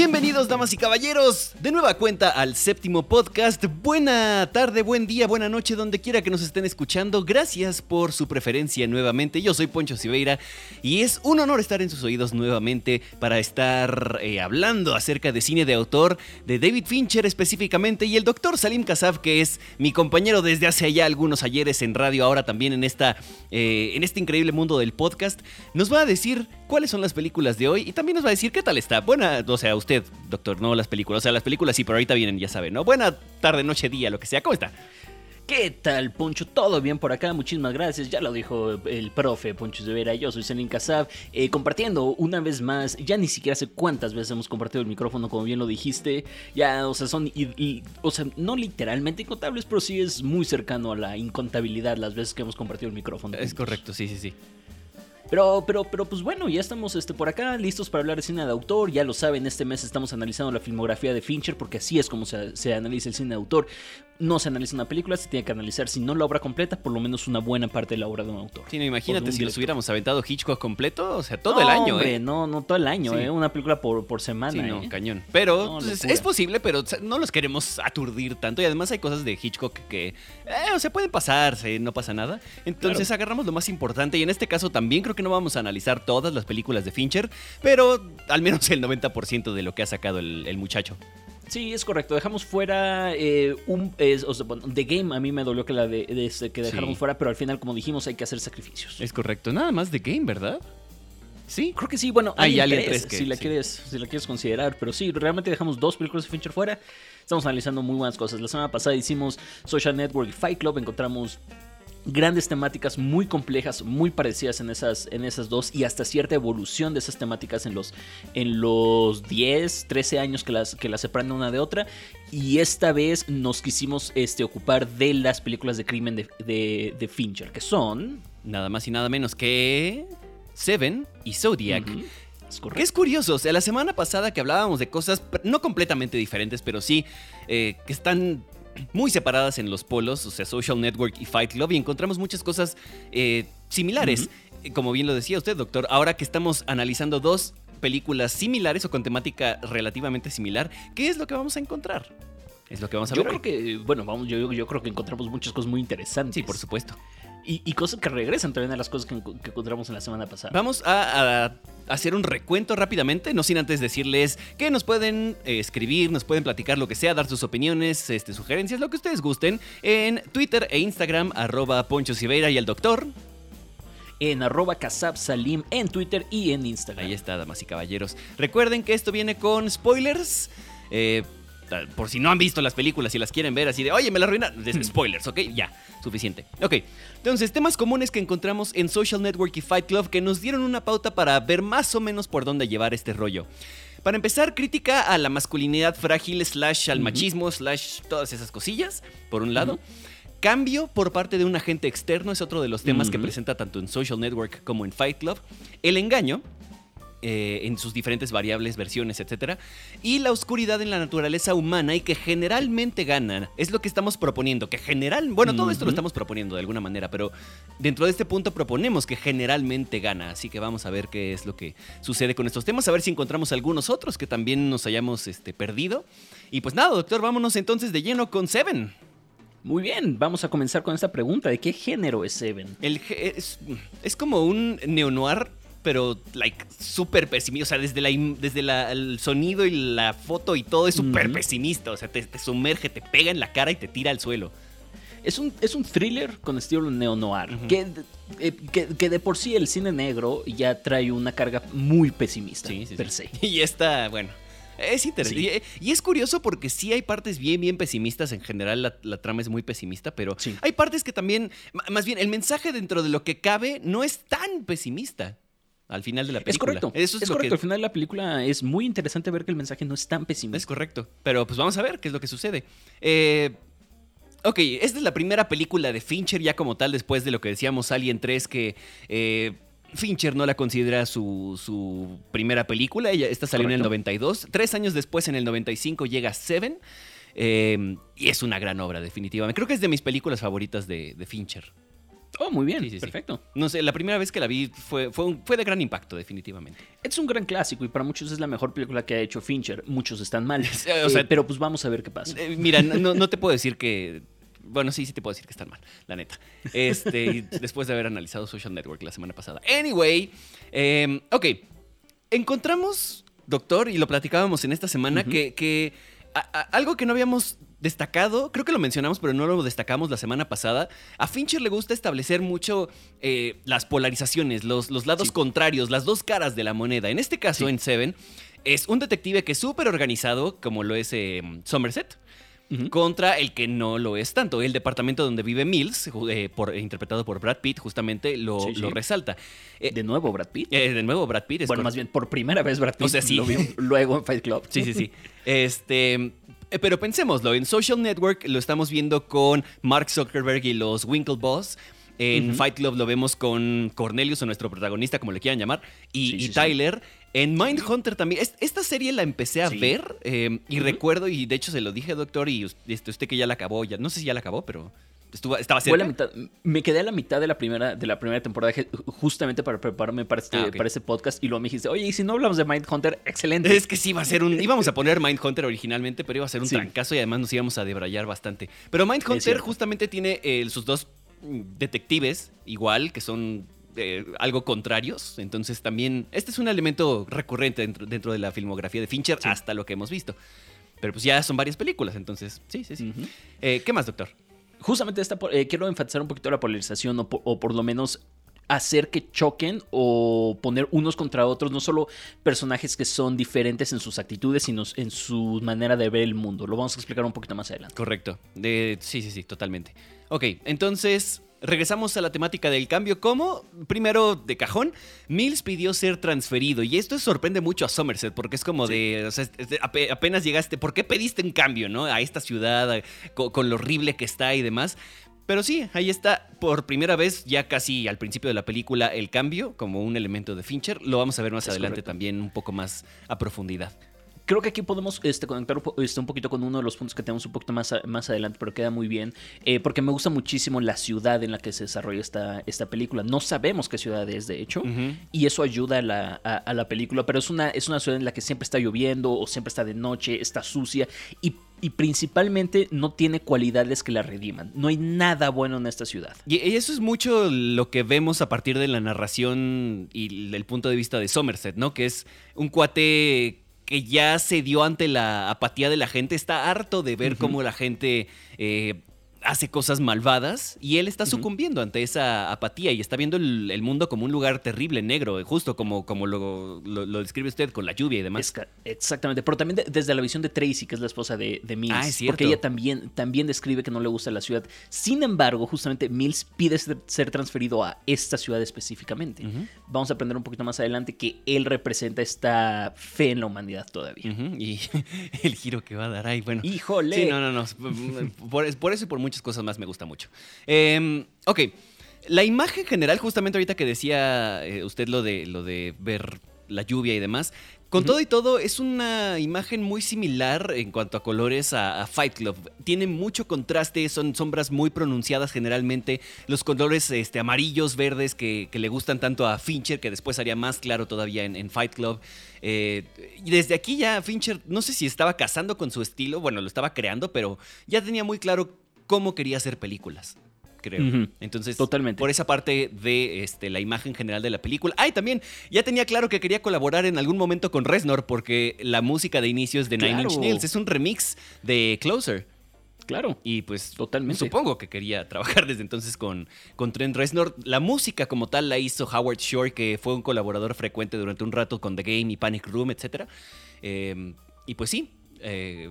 Bienvenidos, damas y caballeros, de nueva cuenta al séptimo podcast. Buena tarde, buen día, buena noche, donde quiera que nos estén escuchando. Gracias por su preferencia nuevamente. Yo soy Poncho Siveira y es un honor estar en sus oídos nuevamente para estar eh, hablando acerca de cine de autor de David Fincher específicamente y el doctor Salim Kasab, que es mi compañero desde hace ya algunos ayeres en radio, ahora también en, esta, eh, en este increíble mundo del podcast, nos va a decir cuáles son las películas de hoy y también nos va a decir qué tal está. Buena, o sea, usted, doctor, no las películas. O sea, las películas sí, pero ahorita vienen, ya saben, ¿no? Buena tarde, noche, día, lo que sea. ¿Cómo está? ¿Qué tal, Poncho? ¿Todo bien por acá? Muchísimas gracias. Ya lo dijo el profe Poncho Vera. Yo soy Selin Kasab. Eh, compartiendo una vez más. Ya ni siquiera sé cuántas veces hemos compartido el micrófono, como bien lo dijiste. Ya, o sea, son. o sea, no literalmente incontables, pero sí es muy cercano a la incontabilidad las veces que hemos compartido el micrófono. Es correcto, sí, sí, sí. Pero, pero, pero pues bueno, ya estamos este, por acá, listos para hablar de cine de autor. Ya lo saben, este mes estamos analizando la filmografía de Fincher, porque así es como se, se analiza el cine de autor no se analiza una película, se tiene que analizar, si no la obra completa, por lo menos una buena parte de la obra de un autor. Sí, no, imagínate si los hubiéramos aventado Hitchcock completo, o sea, todo el año, hombre, ¿eh? No, no todo el año, ¿eh? Una película por, por semana. Sí, no, ¿eh? cañón. Pero pues, es posible, pero no los queremos aturdir tanto. Y además hay cosas de Hitchcock que, eh, o sea, pueden pasarse, no pasa nada. Entonces agarramos lo más importante. Y en este caso también creo que no vamos a analizar todas las películas de Fincher, pero al menos el 90% de lo que ha sacado el muchacho. Sí, es correcto. Dejamos fuera eh, un. o sea, The Game a mí me dolió que la de, este, que dejáramos fuera, pero al final, como dijimos, hay que hacer sacrificios. Es correcto. Nada más The Game, ¿verdad? Sí, creo que sí. Bueno, hay tres, si, la quieres, si la quieres considerar. Pero sí, realmente dejamos dos películas de Fincher fuera. Estamos analizando muy buenas cosas. La semana pasada hicimos Social Network y Fight Club. Encontramos grandes temáticas muy complejas, muy parecidas en esas, en esas dos y hasta cierta evolución de esas temáticas en los, en los 10, 13 años que las, que las separan una de otra. Y esta vez nos quisimos este, ocupar de las películas de crimen de, de, Fincher, que son... Nada más y nada menos que Seven y Zodiac. Es que es curioso, o sea, la semana pasada que hablábamos de cosas no completamente diferentes, pero sí eh, que están muy separadas en los polos, o sea, Social Network y Fight Club, y encontramos muchas cosas eh, similares. Como bien lo decía usted, doctor, ahora que estamos analizando dos películas similares o con temática relativamente similar, ¿qué es lo que vamos a encontrar? Es lo que vamos a yo ver. Creo que, bueno, vamos, yo, yo creo que encontramos muchas cosas muy interesantes. Sí, por supuesto. Y, cosas que regresan también a las cosas que, encontramos en la semana pasada. Vamos a, hacer un recuento rápidamente, no sin antes decirles que nos pueden eh, escribir, nos pueden platicar lo que sea, dar sus opiniones, este, sugerencias, lo que ustedes gusten, en Twitter e Instagram, arroba Poncho Siveira y el doctor en arroba Salim en Twitter y en Instagram. Ahí está, damas y caballeros. Recuerden que esto viene con spoilers. Eh, por si no han visto las películas y las quieren ver así de, oye, me la arruinaron. Hmm. Spoilers, ¿ok? Ya, suficiente. Ok, entonces, temas comunes que encontramos en Social Network y Fight Club que nos dieron una pauta para ver más o menos por dónde llevar este rollo. Para empezar, crítica a la masculinidad frágil, slash al machismo, slash todas esas cosillas, por un lado. Cambio por parte de un agente externo es otro de los temas que presenta tanto en Social Network como en Fight Club. El engaño, eh, en sus diferentes variables, versiones, etc. Y la oscuridad en la naturaleza humana y que generalmente ganan. Es lo que estamos proponiendo, que general... Bueno, todo esto lo estamos proponiendo de alguna manera, pero dentro de este punto proponemos que generalmente gana. Así que vamos a ver qué es lo que sucede con estos temas, a ver si encontramos algunos otros que también nos hayamos este, perdido. Y pues nada, doctor, vámonos entonces de lleno con Seven. Muy bien, vamos a comenzar con esta pregunta. ¿De qué género es Seven? El, es, es como un neo-noir pero like súper pesimista. O sea, desde, la, desde el sonido y la foto y todo es súper pesimista. O sea, te, sumerge, te pega en la cara y te tira al suelo. Es un, es un thriller con estilo neo-noir. Eh, que, que, de por sí el cine negro ya trae una carga muy pesimista, sí, sí, per se. Y esta, bueno. Es interesante. Y, es curioso porque sí hay partes bien, bien pesimistas. En general, la, trama es muy pesimista, pero hay partes que también. Más bien, el mensaje dentro de lo que cabe no es tan pesimista al final de la película. Es correcto. Eso es, correcto. Al final de la película es muy interesante ver que el mensaje no es tan pesimista. Es correcto. Pero pues vamos a ver qué es lo que sucede. Eh, ok, esta es la primera película de Fincher ya como tal, después de lo que decíamos Alien 3, que eh, Fincher no la considera su, primera película. Ella, esta salió en el 92. Tres años después, en el 95, llega Seven. Eh, y es una gran obra, definitivamente. Creo que es de mis películas favoritas de, de Fincher. Oh, muy bien, perfecto. No sé, la primera vez que la vi fue, fue, fue de gran impacto, definitivamente. Es un gran clásico y para muchos es la mejor película que ha hecho Fincher. Muchos están mal. o sea, eh, pero pues vamos a ver qué pasa. Eh, mira, no, no te puedo decir que bueno, sí, sí te puedo decir que están mal, la neta. Este, después de haber analizado Social Network la semana pasada. Anyway, em, ok. Encontramos, doctor, y lo platicábamos en esta semana, que, algo que no habíamos destacado, creo que lo mencionamos, pero no lo destacamos la semana pasada. A Fincher le gusta establecer mucho eh, las polarizaciones, los, los lados contrarios, las dos caras de la moneda. En este caso, en Seven, es un detective que es súper organizado, como lo es em, Somerset contra el que no lo es tanto. El departamento donde vive Mills, eh, por, interpretado por Brad Pitt, justamente lo, resalta. Eh, ¿De nuevo Brad Pitt? Eh, de nuevo Brad Pitt. bueno, más bien por primera vez Brad Pitt. O sea. Lo vi luego en Fight Club. Sí, sí, sí. este. Pero pensémoslo, en Social Network lo estamos viendo con Mark Zuckerberg y los Winklevoss. En Fight Club lo vemos con Cornelius, o nuestro protagonista, como le quieran llamar, y, Tyler. En Mindhunter también. Esta serie la empecé a ver em, y recuerdo, y de hecho se lo dije, doctor, y este, usted, que ya la acabó, ya no sé si ya la acabó, pero estuvo, estaba cerca. me quedé a la mitad de la primera, de la primera temporada justamente para prepararme para este, ah, para este podcast y luego me dijiste, oye, y si no hablamos de Mindhunter, excelente. Es que sí, iba a ser un. íbamos a poner Mindhunter originalmente, pero iba a ser un trancazo y además nos íbamos a debrayar bastante. Pero Mindhunter justamente tiene eh, sus dos mm, detectives, igual, que son eh, algo contrarios. Entonces también, este es un elemento recurrente dentro, de la filmografía de Fincher hasta lo que hemos visto. Pero pues ya son varias películas, entonces sí, sí, sí. Eh, ¿Qué más, doctor? Justamente esta, eh, quiero enfatizar un poquito la polarización o por, lo menos hacer que choquen o poner unos contra otros, no solo personajes que son diferentes en sus actitudes, sino en su manera de ver el mundo. Lo vamos a explicar un poquito más adelante. Correcto. Sí, sí, sí, totalmente. Ok, entonces regresamos a la temática del cambio. ¿Cómo? Primero, de cajón, Mills pidió ser transferido. Y esto sorprende mucho a Somerset, porque es como de, o sea, apenas llegaste, ¿por qué pediste un cambio, no? A esta ciudad, con, lo horrible que está y demás. Pero sí, ahí está por primera vez, ya casi al principio de la película, el cambio como un elemento de Fincher. Lo vamos a ver más adelante también un poco más a profundidad. Creo que aquí podemos este, conectar este, un poquito con uno de los puntos que tenemos un poquito más, más adelante, pero queda muy bien, eh, porque me gusta muchísimo la ciudad en la que se desarrolla esta, esta película. No sabemos qué ciudad es, de hecho, y eso ayuda a la, a, la, película, pero es una, es una ciudad en la que siempre está lloviendo o siempre está de noche, está sucia y y principalmente no tiene cualidades que la rediman. No hay nada bueno en esta ciudad. Y eso es mucho lo que vemos a partir de la narración y el punto de vista de Somerset, ¿no? Que es un cuate que ya se dio ante la apatía de la gente, está harto de ver cómo la gente eh, hace cosas malvadas y él está sucumbiendo ante esa apatía y está viendo el, mundo como un lugar terrible, negro, justo como, como lo, lo, describe usted con la lluvia y demás. exactamente, pero también desde la visión de Tracy, que es la esposa de, Mills, ah, porque ella también, también describe que no le gusta la ciudad. Sin embargo, justamente Mills pide ser, transferido a esta ciudad específicamente. Vamos a aprender un poquito más adelante que él representa esta fe en la humanidad todavía. Y el giro que va a dar ahí, bueno. Híjole. Sí, no, no, no. Por, por eso y por muchas cosas más me gusta mucho. Em, ok. La imagen general, justamente ahorita que decía eh, usted lo de, lo de ver la lluvia y demás, con todo y todo, es una imagen muy similar en cuanto a colores a, Fight Club. Tiene mucho contraste, son sombras muy pronunciadas generalmente. Los colores este, amarillos, verdes que, le gustan tanto a Fincher, que después haría más claro todavía en, Fight Club. Eh, y desde aquí ya Fincher, no sé si estaba casando con su estilo, bueno, lo estaba creando, pero ya tenía muy claro cómo quería hacer películas. Creo. Entonces, Totalmente. por esa parte de este, la imagen general de la película. Ay, también ya tenía claro que quería colaborar en algún momento con Reznor porque la música de inicio es de Nine Inch Nails. Es un remix de Closer. Claro. Y pues totalmente. Supongo que quería trabajar desde entonces con, con Trent Reznor. La música como tal la hizo Howard Shore, que fue un colaborador frecuente durante un rato con The Game y Panic Room, etc. Eh, y pues sí. Eh,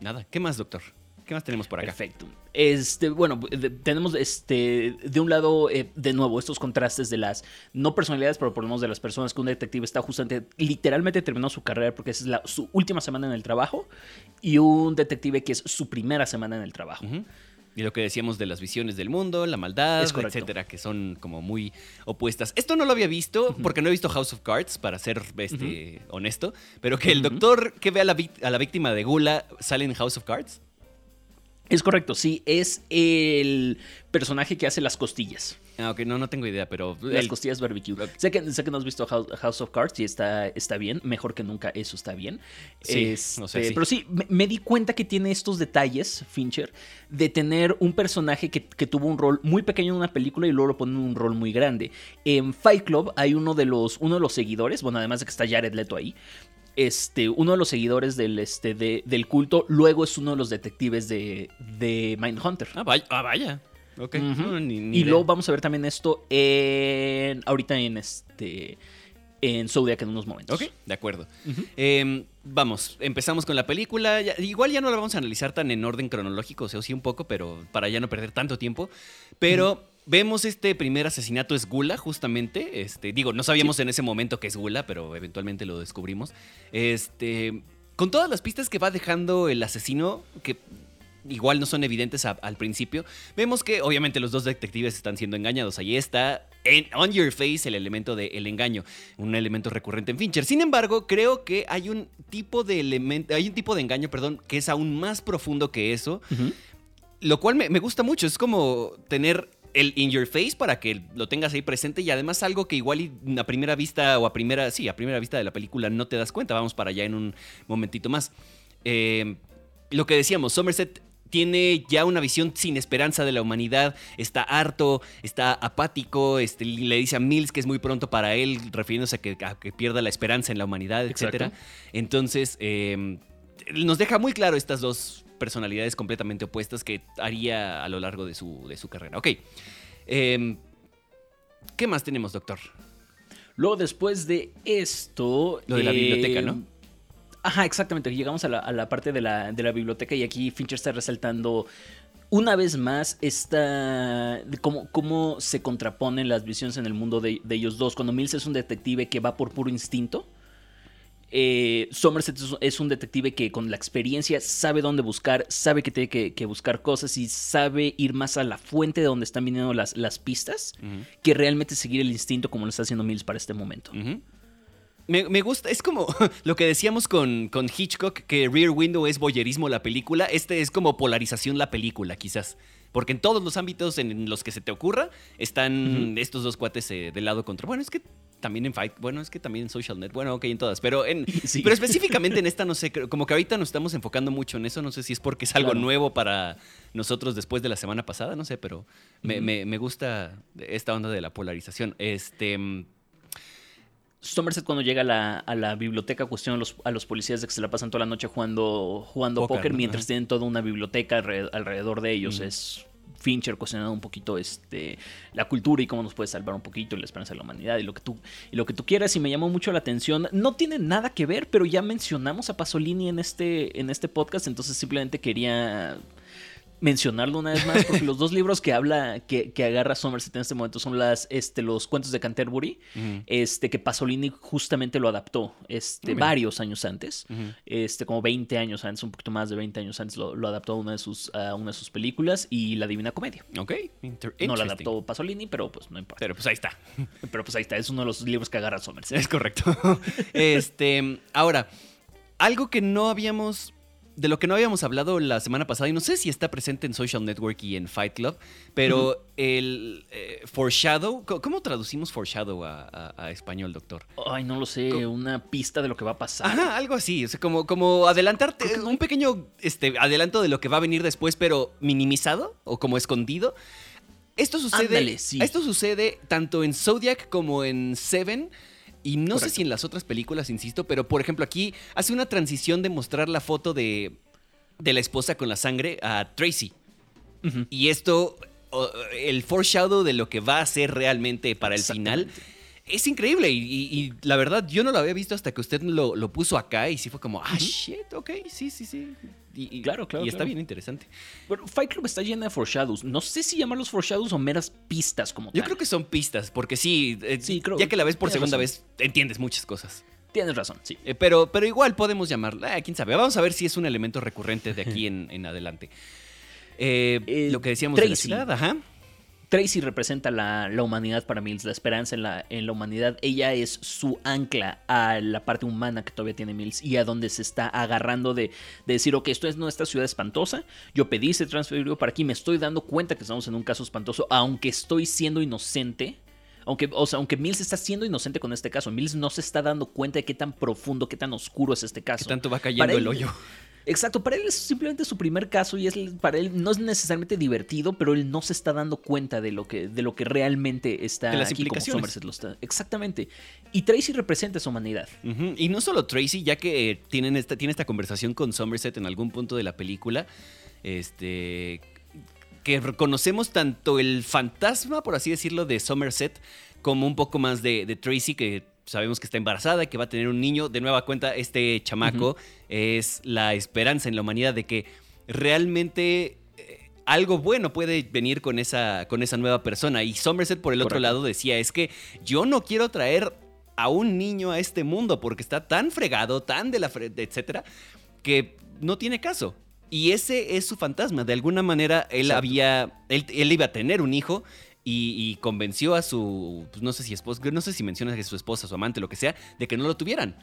nada. ¿Qué más, doctor? ¿Qué más tenemos por acá? Perfecto. Este, bueno, tenemos este, de un lado, eh, de nuevo, estos contrastes de las, no personalidades, pero por lo menos de las personas que un detective está justamente, literalmente terminó su carrera porque es la, su última semana en el trabajo, y un detective que es su primera semana en el trabajo. Y lo que decíamos de las visiones del mundo, la maldad, etcétera, que son como muy opuestas. Esto no lo había visto, porque no he visto House of Cards, para ser este, honesto, pero que el doctor que ve a la, a la víctima de Gula sale en House of Cards. Es correcto, sí, es el personaje que hace las costillas. Ah, ok, no, no tengo idea, pero... Las costillas barbecue. Sé, que, sé que no has visto House, of Cards y está, está bien, mejor que nunca eso está bien. Sí, no sé, este, Pero sí, me, di cuenta que tiene estos detalles, Fincher, de tener un personaje que, tuvo un rol muy pequeño en una película y luego lo pone en un rol muy grande. En Fight Club hay uno de los, uno de los seguidores, bueno, además de que está Jared Leto ahí, este, uno de los seguidores del, este, del culto, luego es uno de los detectives de, de Mindhunter. Ah, vaya. Ah, vaya. y luego vamos a ver también esto en, ahorita en este en Zodiac en unos momentos. Ok, de acuerdo. Em, vamos, empezamos con la película. igual ya no la vamos a analizar tan en orden cronológico, o sea, sí un poco, pero para ya no perder tanto tiempo. Pero Vemos este primer asesinato es Gula, justamente. Este, digo, no sabíamos en ese momento que es Gula, pero eventualmente lo descubrimos. Este, con todas las pistas que va dejando el asesino, que igual no son evidentes al principio, vemos que obviamente los dos detectives están siendo engañados. Ahí está en On Your Face el elemento del engaño, un elemento recurrente en Fincher. Sin embargo, creo que hay un tipo de elemento, hay un tipo de engaño, perdón, que es aún más profundo que eso. Lo cual me, me gusta mucho. Es como tener el in your face para que lo tengas ahí presente y además algo que igual a primera vista o a primera, sí, a primera vista de la película no te das cuenta. Vamos para allá en un momentito más. Eh, lo que decíamos, Somerset tiene ya una visión sin esperanza de la humanidad, está harto, está apático, este, le dice a Mills que es muy pronto para él, refiriéndose a que, pierda la esperanza en la humanidad, etc. Entonces, eh, nos deja muy claro estas dos personalidades completamente opuestas que haría a lo largo de su, de su carrera. Ok. Em, ¿Qué más tenemos, doctor? Luego, después de esto. Lo de la biblioteca, ¿no? Em, ajá, exactamente. Llegamos a la, parte de la, biblioteca y aquí Fincher está resaltando una vez más esta. Cómo, cómo se contraponen las visiones en el mundo de, de ellos dos. Cuando Mills es un detective que va por puro instinto eh, Somerset es un detective que con la experiencia sabe dónde buscar, sabe que tiene que, buscar cosas y sabe ir más a la fuente de donde están viniendo las, las pistas que realmente seguir el instinto como lo está haciendo Mills para este momento. me, gusta, es como lo que decíamos con, con, Hitchcock, que Rear Window es boyerismo la película, este es como polarización la película quizás. Porque en todos los ámbitos en los que se te ocurra están estos dos cuates eh, del lado contra. Bueno, es que también en Fight, bueno, es que también en Social Net, bueno, ok, en todas, pero, en, pero específicamente en esta, no sé, como que ahorita nos estamos enfocando mucho en eso, no sé si es porque es algo nuevo para nosotros después de la semana pasada, no sé, pero me, me, gusta esta onda de la polarización. Este... Somerset cuando llega a la, a la biblioteca cuestiona a los, a los, policías de que se la pasan toda la noche jugando, jugando póker, mientras tienen toda una biblioteca alrededor, de ellos. Es Fincher cuestionando un poquito este, la cultura y cómo nos puede salvar un poquito y la esperanza de la humanidad y lo que tú, y lo que tú quieras. Y me llamó mucho la atención. No tiene nada que ver, pero ya mencionamos a Pasolini en este, en este podcast, entonces simplemente quería mencionarlo una vez más, porque los dos libros que habla, que, que, agarra Somerset en este momento son las, este, los cuentos de Canterbury, este, que Pasolini justamente lo adaptó este, varios años antes, este, como 20 años antes, un poquito más de 20 años antes, lo, adaptó a una, de sus, a una de sus películas y La Divina Comedia. Ok, No lo adaptó Pasolini, pero pues no importa. Pero pues ahí está. Pero pues ahí está, es uno de los libros que agarra Somerset. Es correcto. este, ahora, algo que no habíamos de lo que no habíamos hablado la semana pasada, y no sé si está presente en Social Network y en Fight Club, pero el eh, foreshadow, ¿cómo traducimos foreshadow a, español, doctor? Ay, no lo sé, una pista de lo que va a pasar. Ajá, algo así, o sea, como, como adelantarte, un pequeño este, adelanto de lo que va a venir después, pero minimizado o como escondido. Esto sucede, esto sucede tanto en Zodiac como en Seven. Y no sé si en las otras películas, insisto, pero por ejemplo aquí hace una transición de mostrar la foto de, de la esposa con la sangre a Tracy. Y esto, el foreshadow de lo que va a ser realmente para el final, es increíble. Y, la verdad, yo no lo había visto hasta que usted lo, lo puso acá y sí fue como, ah, shit, ok, sí, sí, sí. Y, claro, claro. Y está bien interesante. Bueno, Fight Club está llena de foreshadows. No sé si llamarlos foreshadows o meras pistas como Yo creo que son pistas, porque sí, eh, sí creo, ya que la ves por segunda vez, entiendes muchas cosas. Tienes razón, sí. Eh, pero, pero igual podemos llamarla, eh, quién sabe. Vamos a ver si es un elemento recurrente de aquí en, adelante. lo que decíamos Tracy. de la ajá. Tracy representa la, humanidad para Mills, la esperanza en la, en la humanidad. Ella es su ancla a la parte humana que todavía tiene Mills y a donde se está agarrando de, decir, ok, esto es nuestra ciudad espantosa, yo pedí ese transferido para aquí, me estoy dando cuenta que estamos en un caso espantoso, aunque estoy siendo inocente. Aunque, o sea, aunque Mills está siendo inocente con este caso, Mills no se está dando cuenta de qué tan profundo, qué tan oscuro es este caso. Que tanto va cayendo el hoyo. Exacto, para él es simplemente su primer caso y es para él no es necesariamente divertido, pero él no se está dando cuenta de lo que, de lo que realmente está de las aquí implicaciones. lo está. Exactamente. Y Tracy representa esa humanidad. Y no solo Tracy, ya que eh, tienen esta, tiene esta conversación con Somerset en algún punto de la película, este que reconocemos tanto el fantasma, por así decirlo, de Somerset, como un poco más de, de Tracy, que sabemos que está embarazada, que va a tener un niño. De nueva cuenta, este chamaco es la esperanza en la humanidad de que realmente eh, algo bueno puede venir con esa, con esa nueva persona. Y Somerset, por el otro lado, decía, es que yo no quiero traer a un niño a este mundo porque está tan fregado, tan de la... etcétera, que no tiene caso. Y ese es su fantasma. De alguna manera, él había... Él, él iba a tener un hijo y, convenció a su, pues no sé si esposa, no sé si mencionas que su esposa, su amante, lo que sea, de que no lo tuvieran.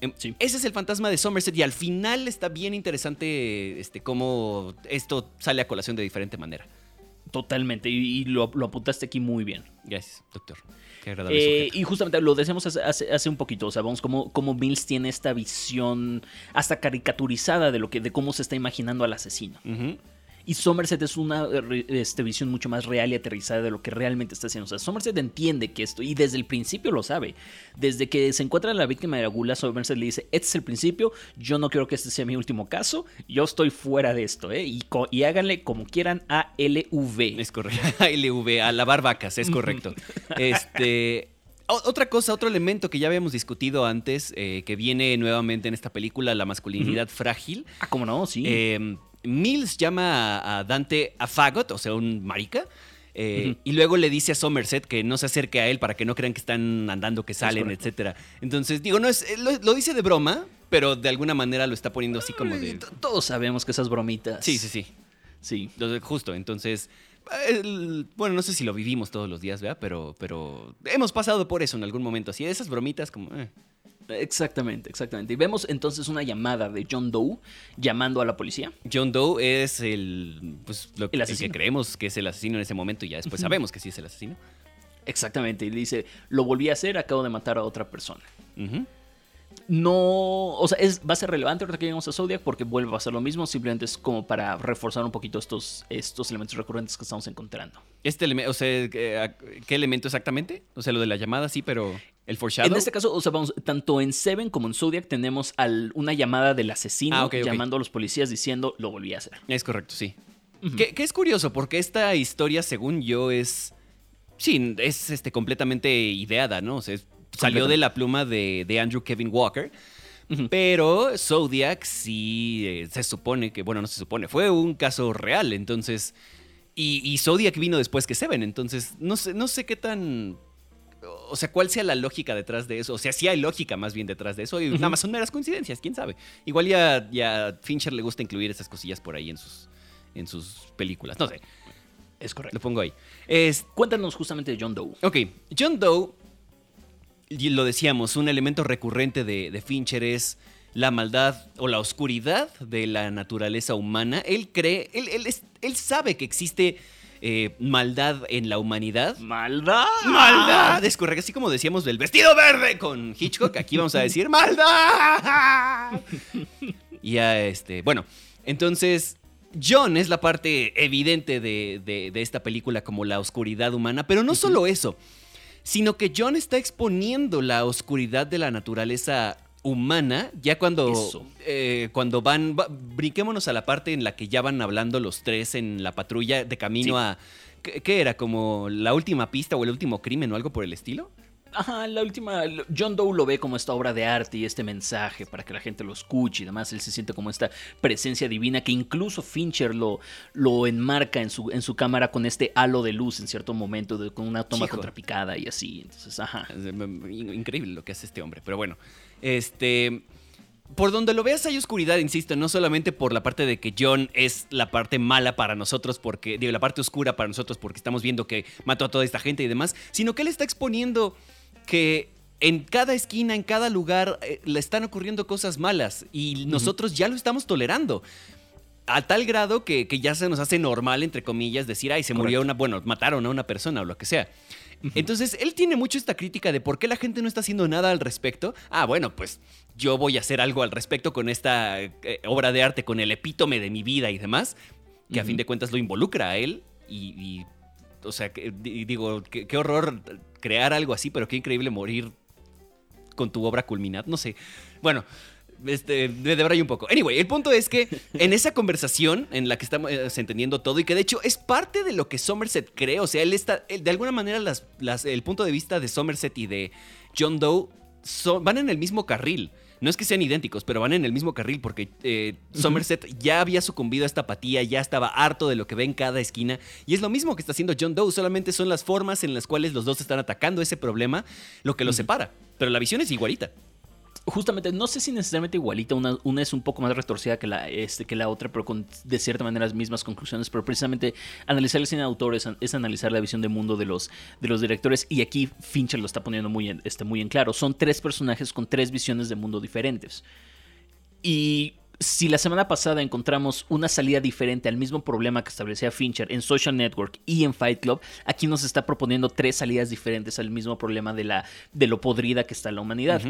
Em, ese es el fantasma de Somerset y al final está bien interesante este, cómo esto sale a colación de diferente manera. Totalmente, y, lo, apuntaste aquí muy bien. Gracias, doctor. Qué agradable eh, y justamente lo decíamos hace, un poquito, o sea, vamos, como, como Mills tiene esta visión hasta caricaturizada de, lo que, de cómo se está imaginando al asesino. Y Somerset es una este, visión mucho más real y aterrizada de lo que realmente está haciendo. O sea, Somerset entiende que esto, y desde el principio lo sabe. Desde que se encuentra la víctima de la gula, Somerset le dice, este es el principio, yo no quiero que este sea mi último caso, yo estoy fuera de esto, ¿eh? Y, y háganle como quieran a LV. Es correcto, a LV, a lavar vacas, es correcto. este... Otra cosa, otro elemento que ya habíamos discutido antes, eh, que viene nuevamente en esta película, la masculinidad frágil. Ah, ¿cómo no? Sí. Eh, Mills llama a Dante a fagot, o sea, un marica. Eh, y luego le dice a Somerset que no se acerque a él para que no crean que están andando, que salen, etc. Entonces, digo, no es, lo, dice de broma, pero de alguna manera lo está poniendo así como de. Todos sabemos que esas bromitas. Sí, sí, sí. Sí. Justo, entonces. bueno, no sé si lo vivimos todos los días, ¿verdad? Pero, pero hemos pasado por eso en algún momento. Así, esas bromitas como. Eh. Exactamente, exactamente. Y vemos entonces una llamada de John Doe llamando a la policía. John Doe es el, pues, lo, el, que creemos que es el asesino en ese momento y ya después sabemos que sí es el asesino. Exactamente, y dice, lo volví a hacer, acabo de matar a otra persona no, o sea, es, va a ser relevante ahorita que lleguemos a Zodiac porque vuelve a ser lo mismo, simplemente es como para reforzar un poquito estos, estos elementos recurrentes que estamos encontrando. Este elemento, o sea, ¿qué, elemento exactamente? O sea, lo de la llamada sí, pero el foreshadow. En este caso, o sea, vamos, tanto en Seven como en Zodiac tenemos una llamada del asesino ah, llamando a los policías diciendo lo volví a hacer. Es correcto, sí. que, es curioso porque esta historia, según yo, es... Sí, es este, completamente ideada, ¿no? O sea, es salió de la pluma de, Andrew Kevin Walker. Pero Zodiac sí eh, se supone que, bueno, no se supone, fue un caso real, entonces... Y, Zodiac vino después que Seven, entonces no sé, no sé qué tan... O sea, cuál sea la lógica detrás de eso. O sea, sí hay lógica más bien detrás de eso. Y nada más son meras coincidencias, quién sabe. Igual ya, ya Fincher le gusta incluir esas cosillas por ahí en sus, en sus películas. No sé. Es correcto. Lo pongo ahí. Cuéntanos justamente de John Doe. Ok, John Doe y lo decíamos, un elemento recurrente de, Fincher es la maldad o la oscuridad de la naturaleza humana. Él cree, él, él, sabe que existe eh, maldad en la humanidad. ¡Maldad! ¡Maldad! Es correcto, así como decíamos del vestido verde con Hitchcock, aquí vamos a decir ¡Maldad! y ya, este, bueno, entonces... John es la parte evidente de, de, esta película como la oscuridad humana, pero no solo eso sino que John está exponiendo la oscuridad de la naturaleza humana, ya cuando, eh, cuando van, brinquémonos a la parte en la que ya van hablando los tres en la patrulla de camino a, ¿qué, era? ¿Como la última pista o el último crimen o algo por el estilo? Ajá, la última. John Doe lo ve como esta obra de arte y este mensaje para que la gente lo escuche y demás. Él se siente como esta presencia divina que incluso Fincher lo, lo enmarca en su, en su cámara con este halo de luz en cierto momento, con una toma contrapicada y así. Entonces, ajá. Increíble lo que hace este hombre, pero bueno. Este. por donde lo veas hay oscuridad, insisto, no solamente por la parte de que John es la parte mala para nosotros, porque, digo, la parte oscura para nosotros porque estamos viendo que mató a toda esta gente y demás, sino que él está exponiendo que en cada esquina, en cada lugar, eh, le están ocurriendo cosas malas y nosotros ya lo estamos tolerando. A tal grado que, ya se nos hace normal, entre comillas, decir, ay, se murió una, bueno, mataron a una persona o lo que sea. Entonces, él tiene mucho esta crítica de por qué la gente no está haciendo nada al respecto. Ah, bueno, pues yo voy a hacer algo al respecto con esta eh, obra de arte, con el epítome de mi vida y demás, que a fin de cuentas lo involucra a él y, o sea, digo, qué, horror crear algo así, pero qué increíble morir con tu obra culminada. No sé. Bueno, este, de un poco. Anyway, el punto es que en esa conversación en la que estamos eh, entendiendo todo y que de hecho es parte de lo que Somerset cree, o sea, él está, de alguna manera el punto de vista de Somerset y de John Doe van en el mismo carril. No es que sean idénticos, pero van en el mismo carril porque eh, Somerset ya había sucumbido a esta apatía, ya estaba harto de lo que ve en cada esquina. Y es lo mismo que está haciendo John Doe, solamente son las formas en las cuales los dos están atacando ese problema lo que los separa. Pero la visión es igualita justamente, no sé si necesariamente igualita, una, una, es un poco más retorcida que la, este, que la otra, pero con de cierta manera las mismas conclusiones, pero precisamente analizar el cine de autores es, analizar la visión de mundo de los, de los directores y aquí Fincher lo está poniendo muy en, este, muy en claro. Son tres personajes con tres visiones de mundo diferentes. Y si la semana pasada encontramos una salida diferente al mismo problema que establecía Fincher en Social Network y en Fight Club, aquí nos está proponiendo tres salidas diferentes al mismo problema de, la, de lo podrida que está la humanidad.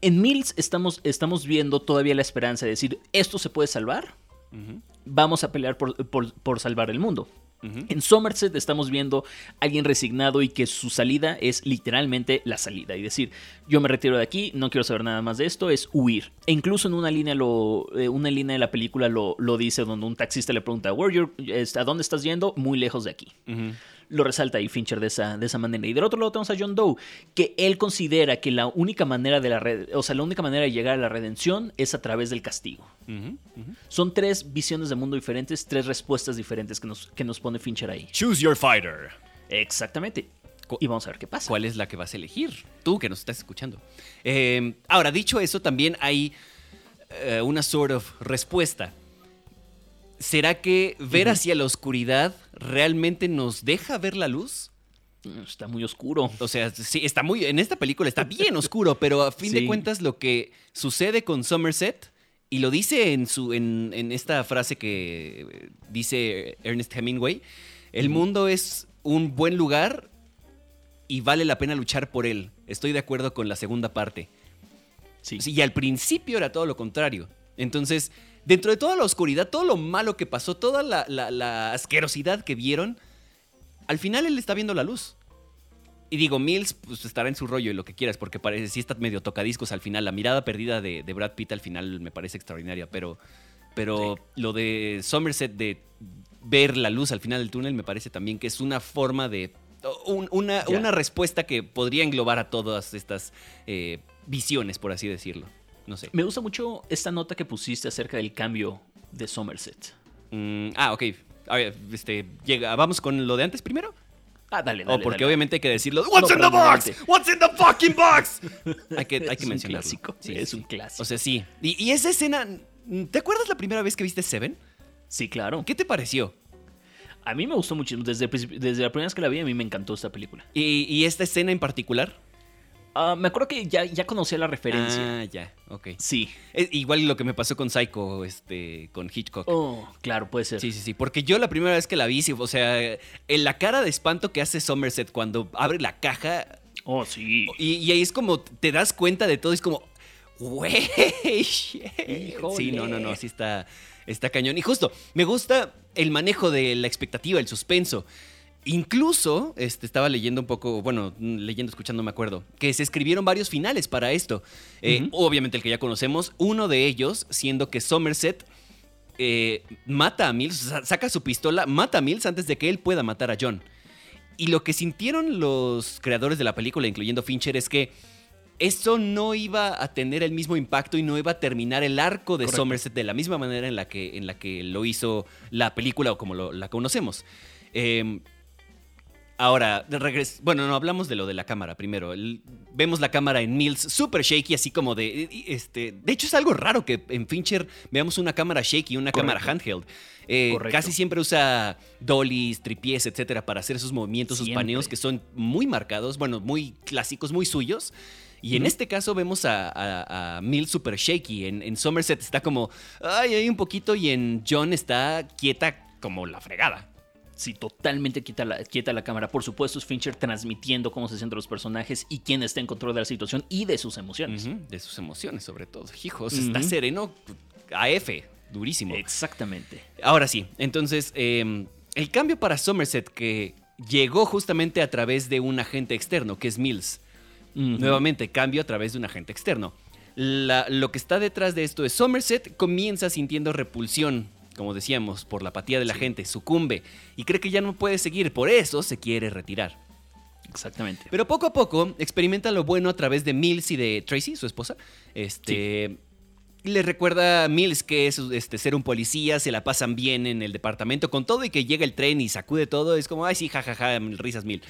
En Mills estamos, estamos viendo todavía la esperanza de decir, esto se puede salvar, vamos a pelear por, salvar el mundo. En Somerset estamos viendo a alguien resignado y que su salida es literalmente la salida. Y decir, yo me retiro de aquí, no quiero saber nada más de esto, es huir. E incluso en una línea, lo, eh, una línea de la película lo, lo, dice donde un taxista le pregunta, Where ¿a dónde estás yendo? Muy lejos de aquí lo resalta ahí Fincher de esa, de esa manera. Y del otro lado tenemos a John Doe, que él considera que la única manera de la red, o sea, la única manera de llegar a la redención es a través del castigo. Son tres visiones de mundo diferentes, tres respuestas diferentes que nos, que nos pone Fincher ahí. Choose your fighter. Exactamente. Y vamos a ver qué pasa. ¿Cuál es la que vas a elegir? Tú que nos estás escuchando. Eh, ahora, dicho eso, también hay eh, una sort of respuesta ¿Será que ver hacia la oscuridad realmente nos deja ver la luz? Está muy oscuro. O sea, sí, está muy. En esta película está bien oscuro, pero a fin de cuentas, lo que sucede con Somerset, y lo dice en, su, en, esta frase que dice Ernest Hemingway: el mundo es un buen lugar y vale la pena luchar por él. Estoy de acuerdo con la segunda parte. Sí. Y al principio era todo lo contrario. Entonces, dentro de toda la oscuridad, todo lo malo que pasó, toda la, asquerosidad que vieron, al final él está viendo la luz. Y digo, Mills pues, estará en su rollo y lo que quieras, porque parece sí está medio tocadiscos al final. La mirada perdida de, Brad Pitt al final me parece extraordinaria, pero, pero lo de Somerset de ver la luz al final del túnel me parece también que es una forma de... una, respuesta que podría englobar a todas estas eh, visiones, por así decirlo. No sé. Me gusta mucho esta nota que pusiste acerca del cambio de Somerset. Mm, ah, ok. A ver, este, llega, vamos con lo de antes primero. Ah, dale, dale. O porque obviamente hay que decirlo. What's in the box? What's in the fucking box? hay que, hay que mencionarlo. Clásico. Sí, es un clásico. O sea, sí. Y, y, esa escena, ¿te acuerdas la primera vez que viste Seven? Sí, claro. ¿Qué te pareció? A mí me gustó muchísimo. Desde, desde la primera vez que la vi, a mí me encantó esta película. ¿Y, y esta escena en particular? Ah, me acuerdo que ya, ya conocía la referencia. Ah, ya, ok. Sí. igual lo que me pasó con Psycho, este, con Hitchcock. Oh, claro, puede ser. Sí, sí, sí. Porque yo la primera vez que la vi, o sea, en la cara de espanto que hace Somerset cuando abre la caja. Oh, sí. Y, ahí es como, te das cuenta de todo, es como, güey. Sí, no, no, no, sí está, está cañón. Y justo, me gusta el manejo de la expectativa, el suspenso. Incluso, este, estaba leyendo un poco, bueno, leyendo, escuchando, me acuerdo, que se escribieron varios finales para esto. Eh, obviamente el que ya conocemos, uno de ellos siendo que Somerset eh, mata a Mills, saca su pistola, mata a Mills antes de que él pueda matar a John. Y lo que sintieron los creadores de la película, incluyendo Fincher, es que eso no iba a tener el mismo impacto y no iba a terminar el arco de Somerset de la misma manera en la que, en la que lo hizo la película o como la conocemos. Eh, Ahora, bueno, no hablamos de lo de la cámara primero. vemos la cámara en Mills super shaky, así como de. Este, de hecho, es algo raro que en Fincher veamos una cámara shaky, una cámara handheld. Eh, casi siempre usa dollies, tripies, etcétera, para hacer esos movimientos, esos paneos que son muy marcados, bueno, muy clásicos, muy suyos. Y en este caso vemos a, Mills super shaky. En, en, Somerset está como, ay, hay un poquito. Y en John está quieta como la fregada sí, totalmente quieta la, quieta la cámara. Por supuesto, es Fincher transmitiendo cómo se sienten los personajes y quién está en control de la situación y de sus emociones. de sus emociones, sobre todo. Hijos, está sereno AF, durísimo. Exactamente. Ahora sí, entonces, em, el cambio para Somerset que llegó justamente a través de un agente externo, que es Mills. Nuevamente, cambio a través de un agente externo. lo que está detrás de esto es Somerset comienza sintiendo repulsión como decíamos, por la apatía de la gente, sucumbe y cree que ya no puede seguir, por eso se quiere retirar. Exactamente. Pero poco a poco experimenta lo bueno a través de Mills y de Tracy, su esposa. Este. Le recuerda a Mills que es este, ser un policía, se la pasan bien en el departamento con todo y que llega el tren y sacude todo. Es como, ay, sí, jajaja, risas mil.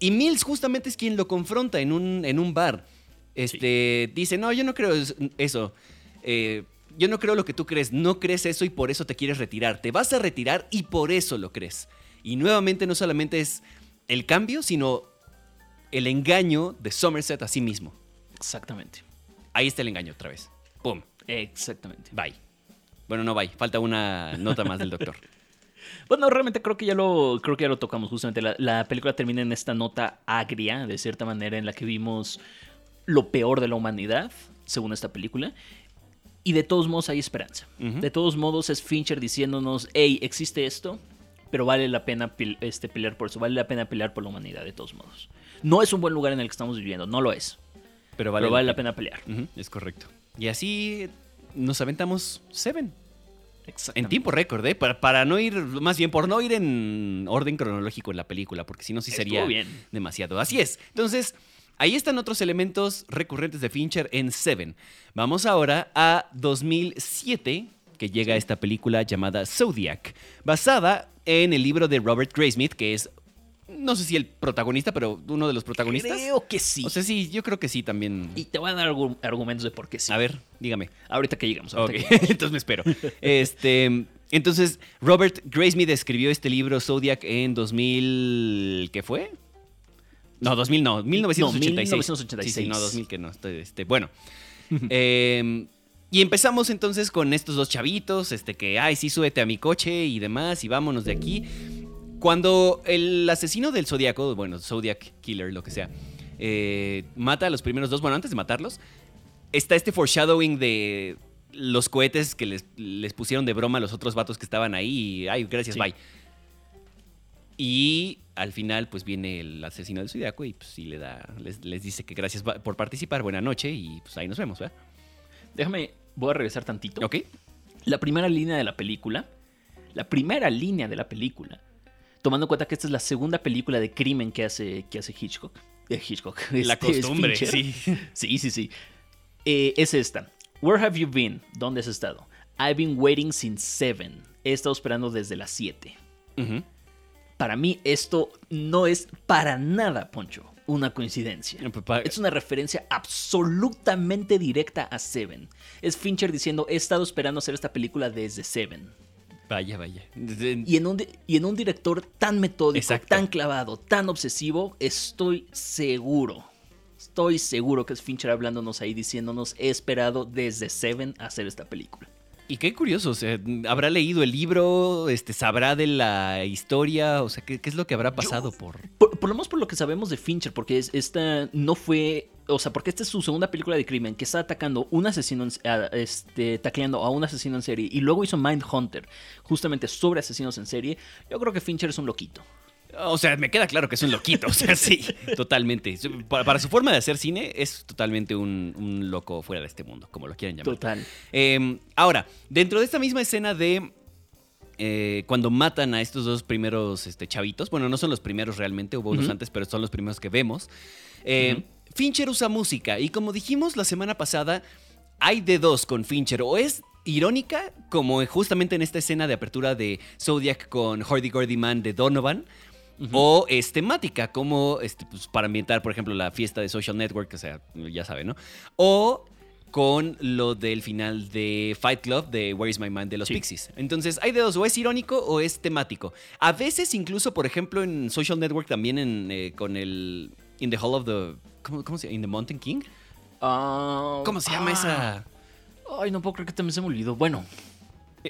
Y Mills justamente es quien lo confronta en un, en un bar. Este, Dice, no, yo no creo eso. Eh, yo no creo lo que tú crees, no crees eso y por eso te quieres retirar. Te vas a retirar y por eso lo crees. Y nuevamente no solamente es el cambio, sino el engaño de Somerset a sí mismo. Exactamente. Ahí está el engaño otra vez. ¡Pum! Exactamente. Bye. Bueno, no bye. Falta una nota más del doctor. Bueno, realmente creo que ya lo, creo que ya lo tocamos. Justamente la, la, película termina en esta nota agria, de cierta manera, en la que vimos lo peor de la humanidad, según esta película. Y de todos modos hay esperanza. De todos modos es Fincher diciéndonos, hey, existe esto, pero vale la pena este, pelear por eso, vale la pena pelear por la humanidad de todos modos. No es un buen lugar en el que estamos viviendo, no lo es. Pero vale, la, pena, pelear. Es correcto. Y así nos aventamos Seven. En tiempo récord, ¿eh? Para, para, no ir, más bien por no ir en orden cronológico en la película, porque si no, sí sería demasiado. Así es. Entonces, Ahí están otros elementos recurrentes de Fincher en Seven. Vamos ahora a 2007, que llega esta película llamada Zodiac, basada en el libro de Robert Graysmith, que es no sé si el protagonista, pero uno de los protagonistas. Creo que sí. O sea, sí, yo creo que sí también. Y te voy a dar argumentos de por qué sí. A ver, dígame. Ahorita que llegamos. entonces me espero. este, entonces, Robert Graysmith escribió este libro Zodiac en 2000. ¿Qué fue? No, 2000 no, 1986. No, 1986. Sí, sí, no, 2000 que no. Este, bueno. Em, y empezamos entonces con estos dos chavitos, este que, ay, sí, súbete a mi coche y demás, y vámonos de aquí. Cuando el asesino del Zodiaco, bueno, Zodiac Killer, lo que sea, eh, mata a los primeros dos, bueno, antes de matarlos, está este foreshadowing de los cohetes que les, les pusieron de broma a los otros vatos que estaban ahí, y, ay, gracias, bye. Y al final, pues viene el asesino del zodiaco y pues sí le da, les, dice que gracias por participar, buena noche y pues ahí nos vemos, ¿verdad? Déjame, voy a regresar tantito. Ok. La primera línea de la película, la primera línea de la película, tomando en cuenta que esta es la segunda película de crimen que hace, que hace Hitchcock. Eh, Hitchcock. La este, costumbre, sí. Sí, sí, sí. Eh, es esta. Where have you been? ¿Dónde has estado? I've been waiting since seven. He estado esperando desde las siete. Para mí esto no es para nada, Poncho, una coincidencia. Es una referencia absolutamente directa a Seven. Es Fincher diciendo, he estado esperando hacer esta película desde Seven. Vaya, vaya. Y en un, y en un director tan metódico, tan clavado, tan obsesivo, estoy seguro, estoy seguro que es Fincher hablándonos ahí diciéndonos, he esperado desde Seven hacer esta película. Y qué curioso, o sea, ¿habrá leído el libro? Este, ¿Sabrá de la historia? O sea, ¿qué, es lo que habrá pasado por... por... lo menos por lo que sabemos de Fincher, porque esta no fue... O sea, porque esta es su segunda película de crimen, que está atacando un asesino, este, tacleando a un asesino en serie, y luego hizo Mindhunter, justamente sobre asesinos en serie. Yo creo que Fincher es un loquito. O sea, me queda claro que es un loquito. O sea, sí, totalmente. Para, su forma de hacer cine, es totalmente un, loco fuera de este mundo, como lo quieran llamar. Total. Em, ahora, dentro de esta misma escena de. Eh, cuando matan a estos dos primeros este, chavitos, bueno, no son los primeros realmente, hubo unos antes, pero son los primeros que vemos. Eh, Fincher usa música, y como dijimos la semana pasada, hay de dos con Fincher, o es irónica, como justamente en esta escena de apertura de Zodiac con Hardy Gordy Man de Donovan, O es temática, como este, pues, para ambientar, por ejemplo, la fiesta de Social Network, o sea, ya sabe, ¿no? O con lo del final de Fight Club de Where is My Mind de los Pixies. Entonces, hay de dos, o es irónico o es temático. A veces, incluso, por ejemplo, en Social Network también en, eh, con el In the Hall of the... ¿Cómo, se llama? ¿In the Mountain King? Ah, ¿Cómo se llama esa...? Ay, no puedo creer que también se me olvidó. Bueno.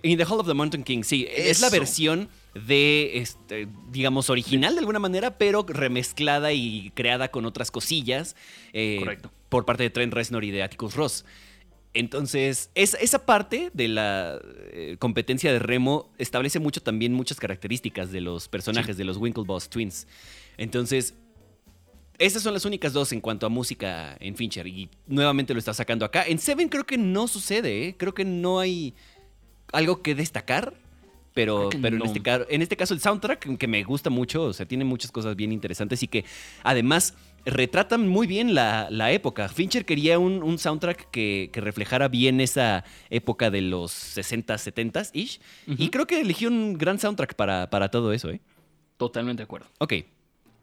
In the Hall of the Mountain King, sí. Es la versión de, este, digamos, original de alguna manera, pero remezclada y creada con otras cosillas. Eh, Correcto. Por parte de Trent Reznor y de Atticus Ross. Entonces, esa parte de la eh, competencia de Remo establece mucho también muchas características de los personajes de los Winklevoss Twins. Entonces, esas son las únicas dos en cuanto a música en Fincher. Y nuevamente lo está sacando acá. En Seven creo que no sucede, ¿eh? Creo que no hay algo que destacar. Pero, pero en, este, en este caso el soundtrack, que me gusta mucho, o sea, tiene muchas cosas bien interesantes y que además retratan muy bien la, época. Fincher quería un, soundtrack que, reflejara bien esa época de los 60, 70s-ish. Y creo que eligió un gran soundtrack para, para todo eso, ¿eh? Totalmente de acuerdo. Ok.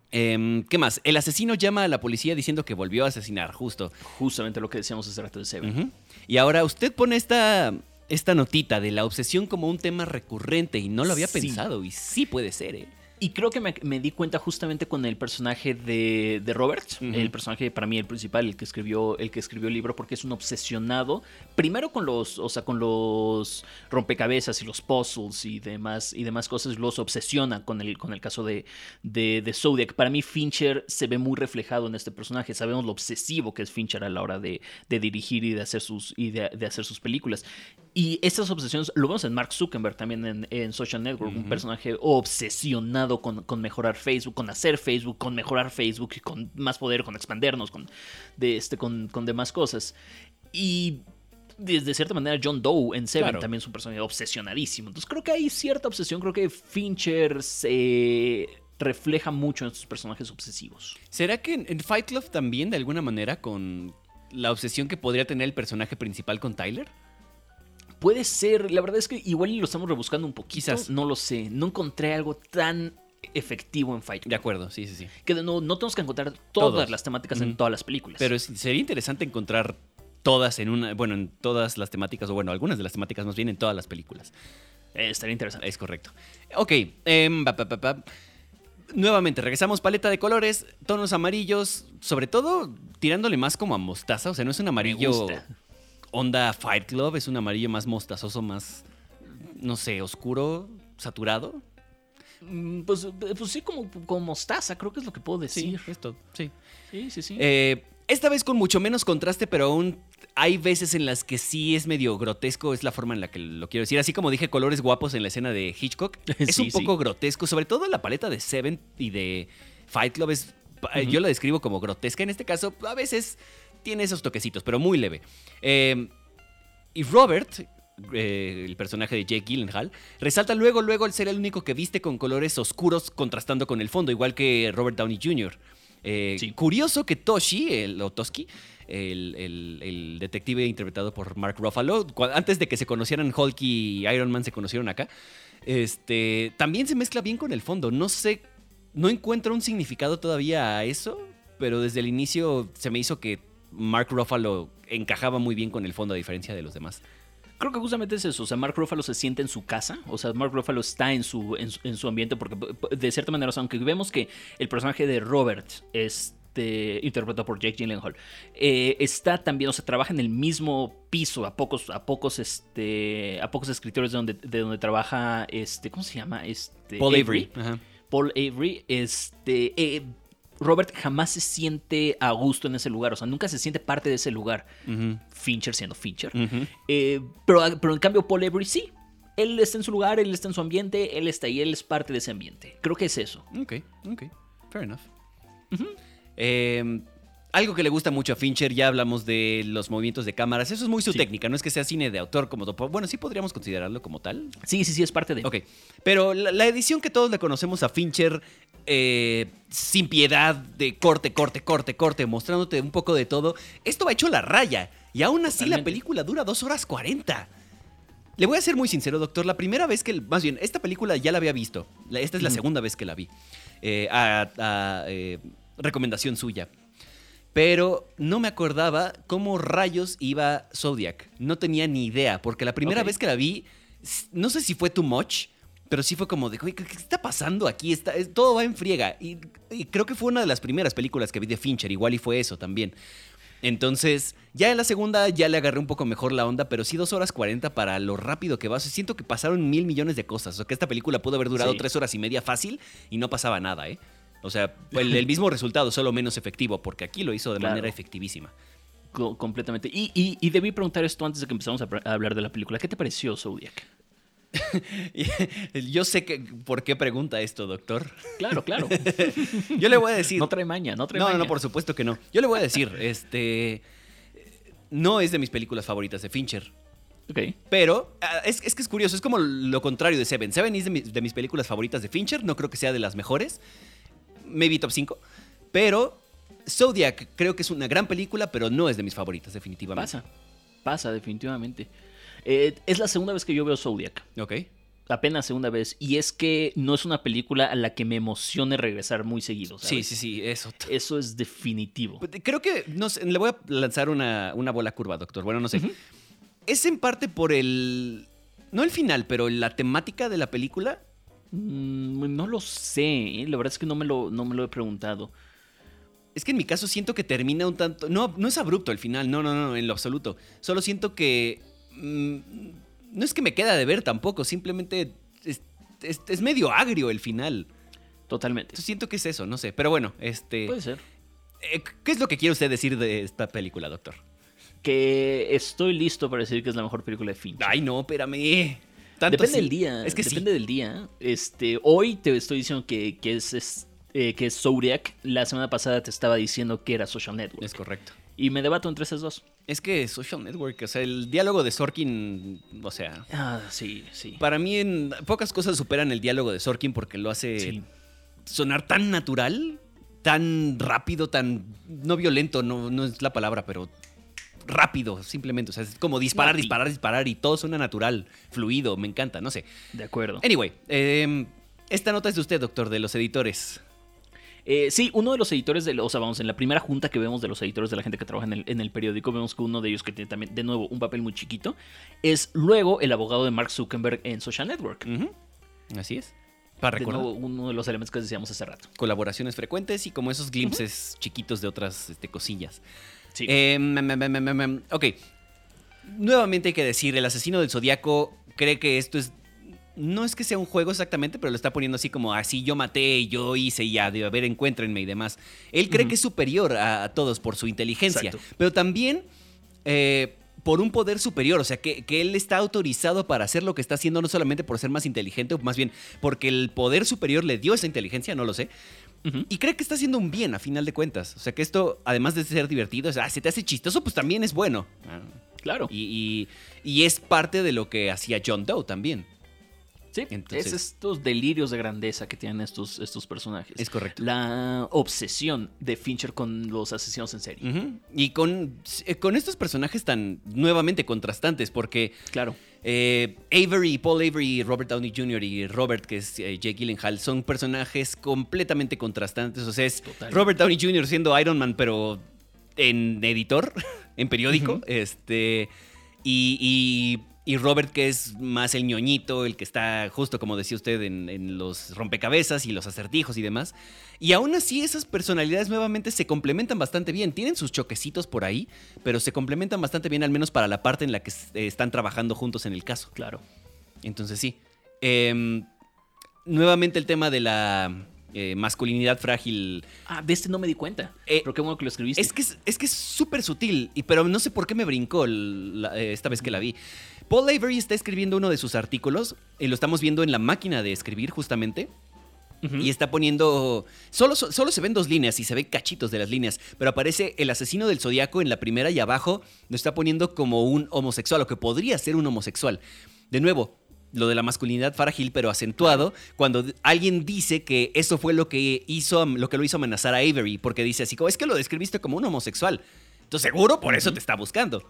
Em, ¿Qué más? El asesino llama a la policía diciendo que volvió a asesinar, justo. Justamente lo que decíamos hace rato de Seven. Y ahora usted pone esta, esta notita de la obsesión como un tema recurrente y no lo había pensado y sí puede ser, ¿eh? Y creo que me, di cuenta justamente con el personaje de, de Robert, el personaje para mí el principal, el que escribió el que escribió el libro, porque es un obsesionado, primero con los, o sea, con los rompecabezas y los puzzles y demás y demás cosas, los obsesiona con el, con el caso de, de, Zodiac. Para mí Fincher se ve muy reflejado en este personaje. Sabemos lo obsesivo que es Fincher a la hora de, dirigir y de hacer sus y de, hacer sus películas. Y estas obsesiones lo vemos en Mark Zuckerberg también en, Social Network, un personaje obsesionado con, mejorar Facebook, con hacer Facebook, con mejorar Facebook y con más poder, con expandernos, con, de este, con, demás cosas. Y de, cierta manera John Doe en Seven también es un personaje obsesionadísimo. Entonces creo que hay cierta obsesión, creo que Fincher se refleja mucho en estos personajes obsesivos. ¿Será que en Fight Club también de alguna manera con la obsesión que podría tener el personaje principal con Tyler? Puede ser, la verdad es que igual lo estamos rebuscando un poquito. Quizás. No lo sé. No encontré algo tan efectivo en Fight De acuerdo, sí, sí, sí. Que no, no tenemos que encontrar todas las temáticas en todas las películas. Pero sería interesante encontrar todas en una, bueno, en todas las temáticas, o bueno, algunas de las temáticas más bien en todas las películas. Eh, estaría interesante. Es correcto. Ok, em, nuevamente, regresamos paleta de colores, tonos amarillos, sobre todo tirándole más como a mostaza, o sea, no es un amarillo onda Fight Club, es un amarillo más mostazoso, más, no sé, oscuro, saturado. Mm, pues, pues sí, como, como mostaza, creo que es lo que puedo decir. Sí, esto, sí. Sí, sí, sí. Eh, esta vez con mucho menos contraste, pero aún hay veces en las que sí es medio grotesco, es la forma en la que lo quiero decir. Así como dije colores guapos en la escena de Hitchcock, es un poco grotesco, sobre todo la paleta de Seven y de Fight Club es, yo la describo como grotesca en este caso, a veces tiene esos toquecitos, pero muy leve. Em, y Robert, eh, el personaje de Jake Gyllenhaal, resalta luego, luego el ser el único que viste con colores oscuros contrastando con el fondo, igual que Robert Downey Jr. Eh, curioso que Toshi, el, o Toski, el, detective interpretado por Mark Ruffalo, antes de que se conocieran Hulk y Iron Man se conocieron acá, este, también se mezcla bien con el fondo. No sé, no encuentro un significado todavía a eso, pero desde el inicio se me hizo que Mark Ruffalo encajaba muy bien con el fondo a diferencia de los demás. Creo que justamente es eso, o sea, Mark Ruffalo se siente en su casa, o sea, Mark Ruffalo está en su, en su, ambiente, porque de cierta manera, aunque vemos que el personaje de Robert, este, interpretado por Jake Gyllenhaal, eh, está también, o sea, trabaja en el mismo piso, a pocos, a pocos, este, a pocos escritores de donde, de donde trabaja, este, ¿cómo se llama? Este, Paul Avery. Paul Avery, este, eh, Robert jamás se siente a gusto en ese lugar, o sea, nunca se siente parte de ese lugar. Fincher siendo Fincher. Eh, pero, pero en cambio Paul Avery sí. Él está en su lugar, él está en su ambiente, él está ahí, él es parte de ese ambiente. Creo que es eso. Ok, ok. Fair enough. eh, algo que le gusta mucho a Fincher, ya hablamos de los movimientos de cámaras, eso es muy su técnica, no es que sea cine de autor como... Bueno, sí podríamos considerarlo como tal. Sí, sí, sí, es parte de... Ok, pero la, edición que todos le conocemos a Fincher, eh, sin piedad, de corte, corte, corte, corte, mostrándote un poco de todo, esto va hecho la raya. Y aún así la película dura dos horas 40. Le voy a ser muy sincero, doctor. La primera vez que, más bien, esta película ya la había visto. Esta es la segunda vez que la vi. eh, a, eh, recomendación suya. Pero no me acordaba cómo rayos iba Zodiac. No tenía ni idea, porque la primera vez que la vi, no sé si fue too much, pero sí fue como de, ¿qué, está pasando aquí? Está, todo va en friega. Y, y, creo que fue una de las primeras películas que vi de Fincher, igual y fue eso también. Entonces, ya en la segunda ya le agarré un poco mejor la onda, pero sí dos horas 40 para lo rápido que va. siento que pasaron mil millones de cosas. O sea, que esta película pudo haber durado tres horas y media fácil y no pasaba nada, ¿eh? O sea, el, mismo resultado, solo menos efectivo, porque aquí lo hizo de manera efectivísima. completamente. Y, y, debí preguntar esto antes de que empezamos a, hablar de la película. ¿Qué te pareció Zodiac? Yo sé que por qué pregunta esto, doctor. Claro, claro. Yo le voy a decir. No trae maña, no trae no, maña. No, no, por supuesto que no. Yo le voy a decir, este. No es de mis películas favoritas de Fincher. Ok. Pero ah, es, que es curioso, es como lo contrario de Seven. Seven es de, mis películas favoritas de Fincher, no creo que sea de las mejores. Maybe top 5. Pero Zodiac creo que es una gran película, pero no es de mis favoritas, definitivamente. Pasa, pasa, definitivamente. Eh, es la segunda vez que yo veo Zodiac. Ok. Apenas segunda vez. Y es que no es una película a la que me emocione regresar muy seguido. Sí, sí, sí, eso. Eso es definitivo. Pues, creo que, no sé, le voy a lanzar una, bola curva, doctor. Bueno, no sé. Es en parte por el... No el final, pero la temática de la película. Mm, no lo sé. ¿eh? La verdad es que no me lo, no me lo he preguntado. Es que en mi caso siento que termina un tanto. No, no es abrupto el final, no, no, no, en lo absoluto. Solo siento que Mm, no es que me queda de ver tampoco, simplemente es, medio agrio el final. Totalmente. siento que es eso, no sé. Pero bueno, este. Puede ser. Eh, ¿Qué es lo que quiere usted decir de esta película, doctor? Que estoy listo para decir que es la mejor película de Fincher. Ay, no, espérame. Depende del día. Es que Depende del día. Este, hoy te estoy diciendo que, es, eh, que es Zodiac. La semana pasada te estaba diciendo que era Social Network. Es correcto. Y me debato entre esas dos. Es que Social Network, o sea, el diálogo de Sorkin, o sea. Ah, sí, sí. Para mí, en pocas cosas superan el diálogo de Sorkin porque lo hace sonar tan natural, tan rápido, tan. No violento, no, no es la palabra, pero rápido, simplemente. O sea, es como disparar, disparar, disparar y todo suena natural, fluido, me encanta, no sé. De acuerdo. Anyway, em, esta nota es de usted, doctor, de los editores. Eh, sí, uno de los editores, de, o sea, vamos, en la primera junta que vemos de los editores de la gente que trabaja en el, periódico, vemos que uno de ellos, que tiene también, de nuevo, un papel muy chiquito, es luego el abogado de Mark Zuckerberg en Social Network. Así es. Para recordar. uno de los elementos que decíamos hace rato. Colaboraciones frecuentes y como esos glimpses chiquitos de otras este, cosillas. Sí. Em, ok. Nuevamente hay que decir, el asesino del zodiaco cree que esto es no es que sea un juego exactamente, pero lo está poniendo así como así yo maté, yo hice y ya, de a ver, encuéntrenme y demás. Él cree que es superior a, todos por su inteligencia, pero también eh, por un poder superior, o sea, que, él está autorizado para hacer lo que está haciendo no solamente por ser más inteligente, o más bien porque el poder superior le dio esa inteligencia, no lo sé. Y cree que está haciendo un bien a final de cuentas. O sea que esto, además de ser divertido, o sea, se te hace chistoso, pues también es bueno. Claro. y, y es parte de lo que hacía John Doe también. Sí, es estos delirios de grandeza que tienen estos, estos personajes. Es correcto. La obsesión de Fincher con los asesinos en serie. Y con, eh, con estos personajes tan nuevamente contrastantes, porque. Claro. Eh, Avery, Paul Avery, Robert Downey Jr. y Robert, que es eh, Jake Gyllenhaal, son personajes completamente contrastantes. O sea, es Robert Downey Jr. siendo Iron Man, pero en editor, en periódico. Este. y y Robert, que es más el ñoñito, el que está justo como decía usted en, los rompecabezas y los acertijos y demás. Y aún así esas personalidades nuevamente se complementan bastante bien. Tienen sus choquecitos por ahí, pero se complementan bastante bien al menos para la parte en la que eh, están trabajando juntos en el caso. Claro. Entonces sí. Em, nuevamente el tema de la eh, masculinidad frágil. Ah, de este no me di cuenta. Eh, pero qué bueno que lo escribiste. Es que es que es súper sutil, y, pero no sé por qué me brincó esta vez que la vi. Paul Avery está escribiendo uno de sus artículos y lo estamos viendo en la máquina de escribir justamente. Y está poniendo. Solo, solo se ven dos líneas y se ven cachitos de las líneas. Pero aparece el asesino del zodiaco en la primera y abajo lo está poniendo como un homosexual, o que podría ser un homosexual. De nuevo, lo de la masculinidad frágil, pero acentuado, cuando alguien dice que eso fue lo que hizo, lo que lo hizo amenazar a Avery, porque dice así como, es que lo describiste como un homosexual. Entonces seguro por eso te está buscando.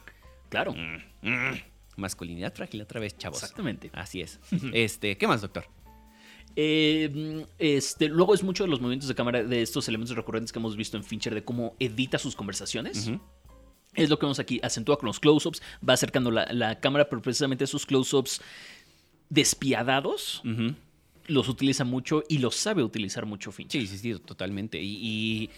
Claro. Mm, mm. Masculinidad frágil otra vez, chavos. Exactamente. Así es. este, ¿qué más, doctor? Eh, este, luego es mucho de los movimientos de cámara de estos elementos recurrentes que hemos visto en Fincher de cómo edita sus conversaciones. Es lo que vemos aquí, acentúa con los close-ups, va acercando la, cámara, pero precisamente esos close-ups despiadados los utiliza mucho y los sabe utilizar mucho Fincher. Sí, sí, sí, totalmente. y,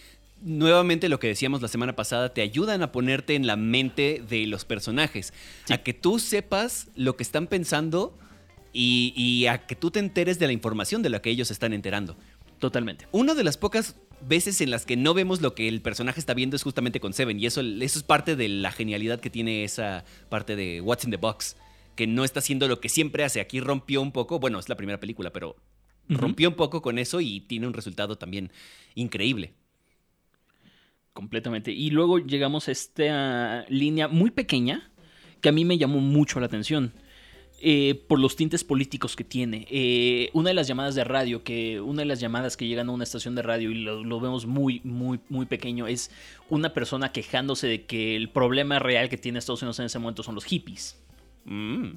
nuevamente lo que decíamos la semana pasada, te ayudan a ponerte en la mente de los personajes, a que tú sepas lo que están pensando y, a que tú te enteres de la información de la que ellos están enterando. Totalmente. Una de las pocas veces en las que no vemos lo que el personaje está viendo es justamente con Seven. Y eso, eso es parte de la genialidad que tiene esa parte de What's in the Box. Que no está haciendo lo que siempre hace. Aquí rompió un poco. Bueno, es la primera película, pero rompió un poco con eso y tiene un resultado también increíble. Completamente. Y luego llegamos a esta línea muy pequeña que a mí me llamó mucho la atención eh, por los tintes políticos que tiene. Eh, una de las llamadas de radio, que una de las llamadas que llegan a una estación de radio y lo, vemos muy, muy, muy pequeño, es una persona quejándose de que el problema real que tiene Estados Unidos en ese momento son los hippies. Mm.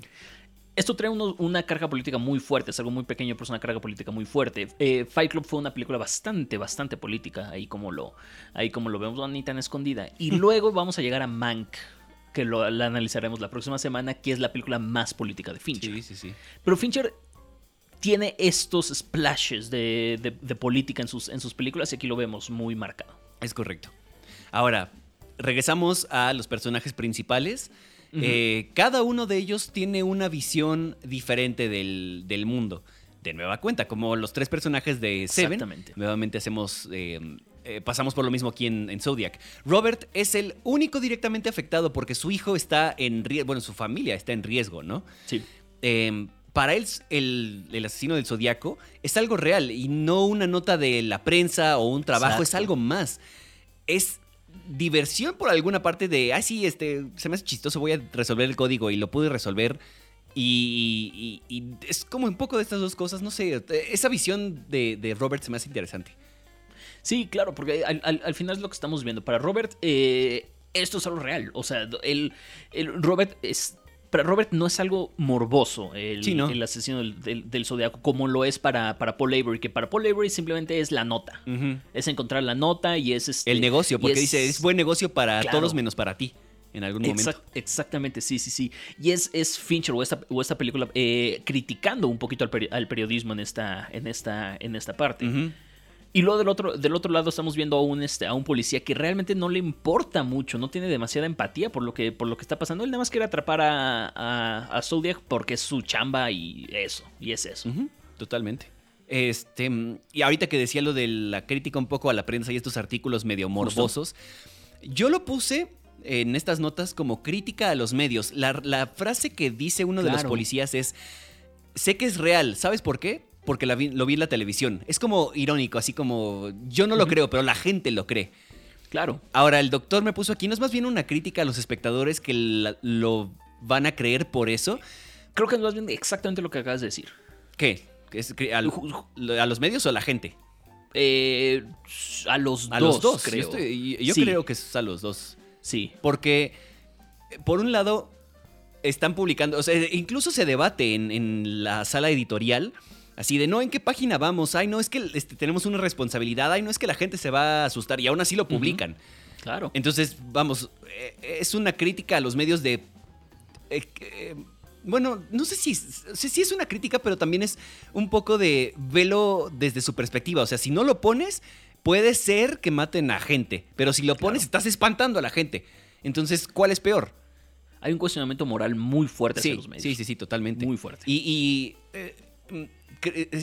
Esto trae una carga política muy fuerte, es algo muy pequeño, pero es una carga política muy fuerte. Eh, Fight Club fue una película bastante, bastante política, ahí como lo, ahí como lo vemos, ni tan escondida. Y luego vamos a llegar a Mank, que lo, la analizaremos la próxima semana, que es la película más política de Fincher. Sí, sí, sí. Pero Fincher tiene estos splashes de, política en sus, en sus películas y aquí lo vemos muy marcado. Es correcto. Ahora, regresamos a los personajes principales. Eh, cada uno de ellos tiene una visión diferente del, del, mundo. De nueva cuenta, como los tres personajes de Seven. Exactamente. Nuevamente hacemos eh, eh, pasamos por lo mismo aquí en, Zodiac. Robert es el único directamente afectado porque su hijo está en riesgo, bueno, su familia está en riesgo, ¿no? Sí. Em, para él, el, asesino del Zodiaco es algo real y no una nota de la prensa o un trabajo, es algo más. Es diversión por alguna parte de, ah, sí, este, se me hace chistoso, voy a resolver el código y lo pude resolver. Y, es como un poco de estas dos cosas, no sé, esa visión de, de Robert se me hace interesante. Sí, claro, porque al, final es lo que estamos viendo. Para Robert, eh, esto es algo real. O sea, el, Robert es. Para Robert no es algo morboso el, el asesino del, del, zodiaco, como lo es para, para Paul Avery, que para Paul Avery simplemente es la nota. Es encontrar la nota y es este, El negocio, porque dice, es buen negocio para todos menos para ti en algún momento. exactamente, sí, sí, sí. Y es, es Fincher o esta, o esta película eh, criticando un poquito al, periodismo en esta, en esta, en esta parte. Y luego del otro, del otro lado estamos viendo a un, este, a un policía que realmente no le importa mucho, no tiene demasiada empatía por lo que, por lo que está pasando. Él nada más quiere atrapar a, a, Zodiac porque es su chamba y eso, y es eso. totalmente. Este, y ahorita que decía lo de la crítica un poco a la prensa y estos artículos medio morbosos, yo lo puse en estas notas como crítica a los medios. La, frase que dice uno de los policías es, sé que es real, ¿sabes por qué? Porque lo vi en la televisión. Es como irónico, así como yo no lo creo, pero la gente lo cree. Claro. Ahora, el doctor me puso aquí, no es más bien una crítica a los espectadores que lo van a creer por eso. Creo que es más bien exactamente lo que acabas de decir. ¿Qué? ¿A, los medios o a la gente? Eh, a los a dos, los dos, creo. Yo, creo que es a los dos. Sí. Porque, por un lado, están publicando, o sea, incluso se debate en, en la sala editorial Así de, no, ¿en qué página vamos? Ay, no, es que este, tenemos una responsabilidad. Ay, no, es que la gente se va a asustar. Y aún así lo publican. Claro. Entonces, vamos, eh, es una crítica a los medios de... Eh, eh, bueno, no sé si, si, es una crítica, pero también es un poco de velo desde su perspectiva. O sea, si no lo pones, puede ser que maten a gente. Pero si lo pones, estás espantando a la gente. Entonces, ¿cuál es peor? Hay un cuestionamiento moral muy fuerte hacia los medios. Sí, sí, sí, totalmente. Muy fuerte. Y, eh,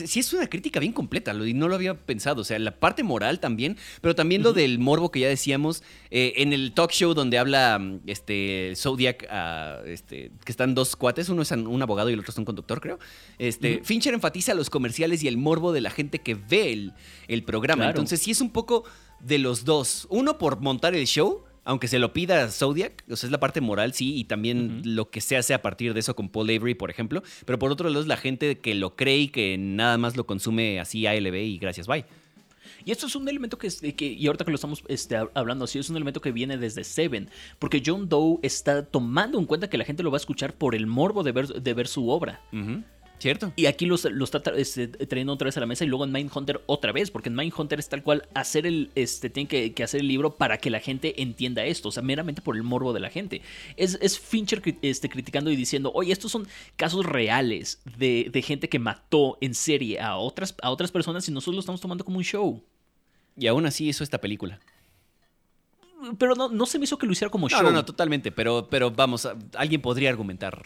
sí es una crítica bien completa, y no lo había pensado. O sea, la parte moral también, pero también lo del morbo que ya decíamos eh, en el talk show donde habla este Zodiac, ah, este, que están dos cuates, uno es un abogado y el otro es un conductor, creo. Este, Fincher enfatiza los comerciales y el morbo de la gente que ve el, programa. Entonces, sí es un poco de los dos. Uno por montar el show aunque se lo pida Zodiac, o sea, es la parte moral, sí, y también lo que se hace a partir de eso con Paul Avery, por ejemplo, pero por otro lado es la gente que lo cree y que nada más lo consume así ALB y gracias, bye. Y esto es un elemento que, que, y ahorita que lo estamos este, hablando así, es un elemento que viene desde Seven, porque John Doe está tomando en cuenta que la gente lo va a escuchar por el morbo de ver, de ver su obra. Cierto. Y aquí lo está este, trayendo otra vez a la mesa y luego en Mindhunter otra vez, porque en Mindhunter es tal cual hacer el, este, tienen que, hacer el libro para que la gente entienda esto, o sea, meramente por el morbo de la gente. Es, es Fincher este, criticando y diciendo, oye, estos son casos reales de, gente que mató en serie a otras, a otras personas y nosotros lo estamos tomando como un show. Y aún así hizo esta película. Pero no, no se me hizo que lo hiciera como show. No, no, totalmente, pero, pero vamos, alguien podría argumentar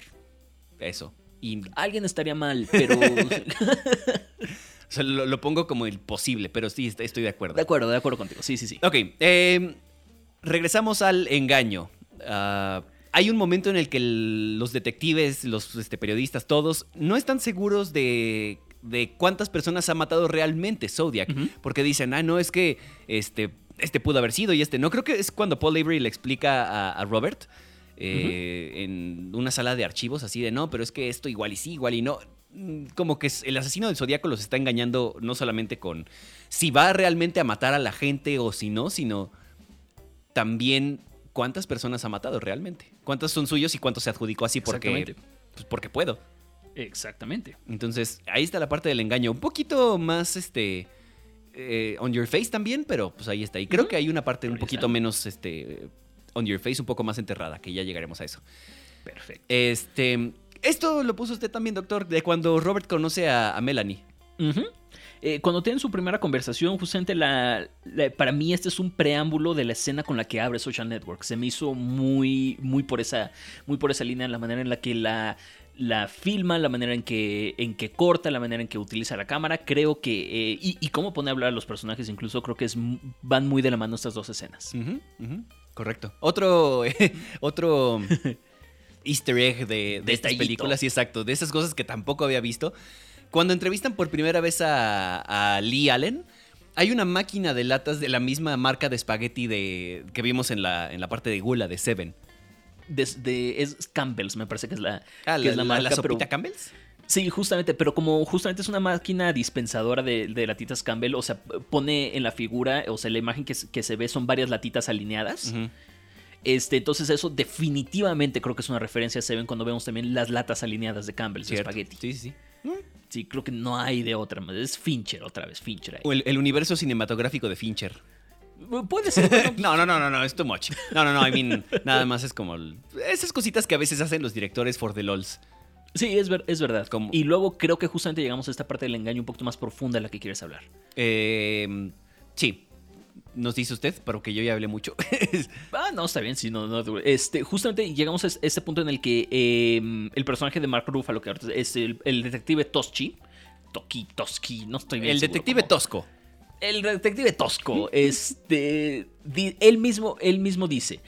eso. Y alguien estaría mal, pero... o sea, lo, pongo como el posible, pero sí, estoy de acuerdo. De acuerdo, de acuerdo contigo. Sí, sí, sí. Ok, em, regresamos al engaño. Ah, hay un momento en el que los detectives, los este, periodistas, todos, no están seguros de, de, cuántas personas ha matado realmente Zodiac. Porque dicen, ah, no, es que este, este pudo haber sido y este no. Creo que es cuando Paul Avery le explica a Robert eh, en una sala de archivos así de no, pero es que esto igual y sí, igual y no. Mm, como que el asesino del zodiaco los está engañando no solamente con si va realmente a matar a la gente o si no, sino también cuántas personas ha matado realmente. Cuántos son suyos y cuántos se adjudicó así porque, pues porque puedo. Exactamente. Entonces, ahí está la parte del engaño. Un poquito más, este, eh, on your face también, pero pues ahí está. Y creo que hay una parte un poquito menos, este, On Your Face un poco más enterrada, que ya llegaremos a eso. Perfecto. Este, esto lo puso usted también, doctor, de cuando Robert conoce a, Melanie. Eh, cuando tienen su primera conversación, justamente la, para mí este es un preámbulo de la escena con la que abre Social Network. Se me hizo muy, muy por esa, muy por esa línea, la manera en la que la, la filma, la manera en que, en que corta, la manera en que utiliza la cámara. Creo que. Eh, y, cómo pone a hablar a los personajes, incluso creo que es, van muy de la mano estas dos escenas. Correcto. Otro, otro easter egg de, de estas películas, sí, exacto, de esas cosas que tampoco había visto. Cuando entrevistan por primera vez a, Lee Allen, hay una máquina de latas de la misma marca de espagueti de, que vimos en la, en la parte de Gula de Seven. De, es Campbell's, me parece que es la, ah, la, marca, sopita Campbell's. Sí, justamente, pero como justamente es una máquina dispensadora de, latitas Campbell, o sea, pone en la figura, o sea, la imagen que, se ve son varias latitas alineadas. Este, entonces eso definitivamente creo que es una referencia a Seven cuando vemos también las latas alineadas de Campbell, de espagueti. Sí, sí, sí. Sí, creo que no hay de otra. Es Fincher otra vez, Fincher ahí. O el, universo cinematográfico de Fincher. Puede ser. no, no, no, no, no, es too much. No, no, no, I mean, nada más es como esas cositas que a veces hacen los directores for the lols. Sí, es, es verdad. Y luego creo que justamente llegamos a esta parte del engaño un poquito más profunda de la que quieres hablar. Eh, sí. Nos dice usted, pero que yo ya hablé mucho. ah, no, está bien, sí, no, no. Este, justamente llegamos a este punto en el que em, el personaje de Mark Ruffalo, que es el, detective Toschi, Toki, Toski, no estoy bien. El detective Tosco. El detective Tosco, este, él mismo, él mismo dice,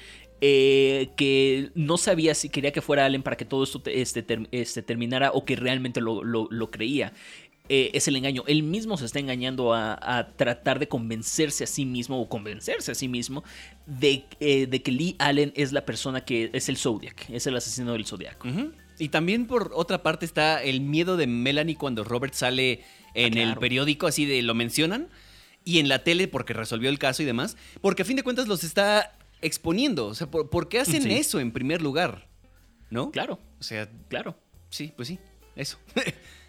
eh, que no sabía si quería que fuera Allen para que todo esto este, este, terminara o que realmente lo, creía. Eh, es el engaño. Él mismo se está engañando a, tratar de convencerse a sí mismo o convencerse a sí mismo de, eh, de, que Lee Allen es la persona que es el Zodiac, es el asesino del Zodiac. Y también por otra parte está el miedo de Melanie cuando Robert sale en ah, el periódico, así de lo mencionan, y en la tele porque resolvió el caso y demás, porque a fin de cuentas los está exponiendo. O sea, ¿por, qué hacen eso en primer lugar? ¿No? Claro. O sea, claro. Sí, pues sí, eso.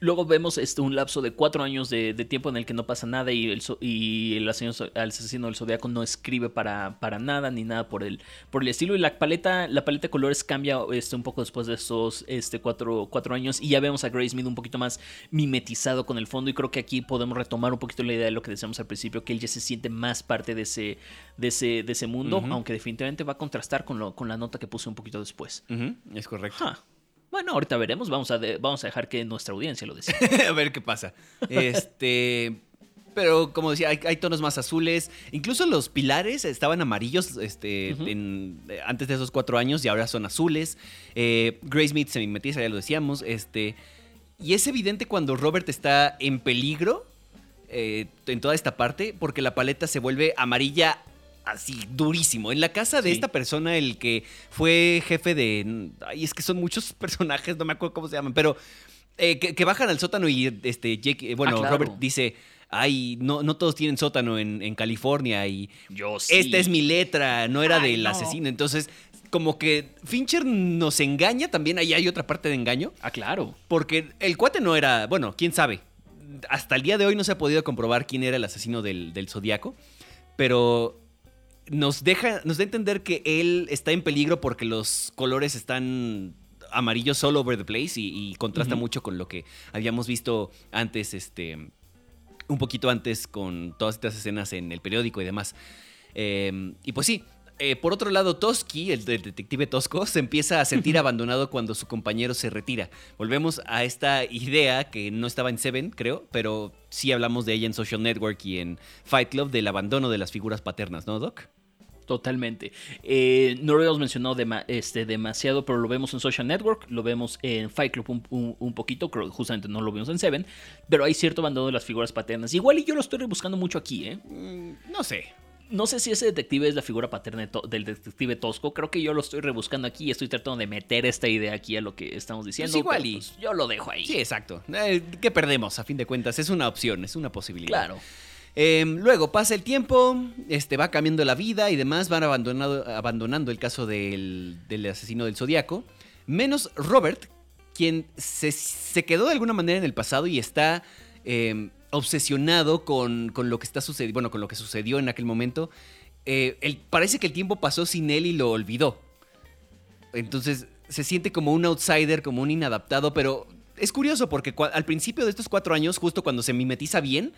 Luego vemos este, un lapso de cuatro años de, tiempo en el que no pasa nada y el, y el asesino, del zodiaco no escribe para, para, nada ni nada por el, por el estilo. Y la paleta, la paleta de colores cambia este, un poco después de estos este, cuatro, cuatro años. Y ya vemos a Grace Smith un poquito más mimetizado con el fondo. Y creo que aquí podemos retomar un poquito la idea de lo que decíamos al principio, que él ya se siente más parte de ese, de ese, de ese mundo, aunque definitivamente va a contrastar con, lo, con la nota que puse un poquito después. Es correcto. Bueno, ahorita veremos. Vamos a, vamos a dejar que nuestra audiencia lo decida. a ver qué pasa. Este. Pero como decía, hay, tonos más azules. Incluso los pilares estaban amarillos este, antes de esos cuatro años y ahora son azules. Eh, Grace Smith se mimetiza, ya lo decíamos. Este, y es evidente cuando Robert está en peligro eh, en toda esta parte porque la paleta se vuelve amarilla así durísimo. En la casa de esta persona, el que fue jefe de. Ay, es que son muchos personajes, no me acuerdo cómo se llaman, pero eh, que, bajan al sótano y este Jake, eh, bueno, ah, Robert dice. ay, no, no todos tienen sótano en, California y Yo esta es mi letra, no era del asesino. Entonces, como que Fincher nos engaña, también ahí hay otra parte de engaño. Ah, claro. Porque el cuate no era, bueno, quién sabe. Hasta el día de hoy no se ha podido comprobar quién era el asesino del, del Zodíaco, pero nos deja, nos da a entender que él está en peligro porque los colores están amarillos all over the place y, contrasta mucho con lo que habíamos visto antes, este, un poquito antes con todas estas escenas en el periódico y demás. Em, y pues sí, eh, por otro lado, Toski, el, detective Tosco, se empieza a sentir abandonado cuando su compañero se retira. Volvemos a esta idea que no estaba en Seven, creo, pero sí hablamos de ella en Social Network y en Fight Club del abandono de las figuras paternas, ¿no, Doc? Totalmente. Eh, no lo habíamos mencionado este, demasiado, pero lo vemos en Social Network, lo vemos en Fight Club un, poquito, creo justamente no lo vimos en Seven, pero hay cierto abandono de las figuras paternas. Igual y yo lo estoy buscando mucho aquí, ¿eh? Mm, no sé. No sé si ese detective es la figura paterna del detective Tosco. Creo que yo lo estoy rebuscando aquí y estoy tratando de meter esta idea aquí a lo que estamos diciendo. Pues igual y pues, yo lo dejo ahí. Sí, exacto. Eh, ¿Qué perdemos? A fin de cuentas, es una opción, es una posibilidad. Claro. Em, luego pasa el tiempo, este, va cambiando la vida y demás, van abandonando el caso del, asesino del zodiaco. Menos Robert, quien se, quedó de alguna manera en el pasado y está em, obsesionado con, lo que está bueno, con lo que sucedió en aquel momento. Eh, parece que el tiempo pasó sin él y lo olvidó. Entonces se siente como un outsider, como un inadaptado, pero es curioso porque al principio de estos cuatro años, justo cuando se mimetiza bien,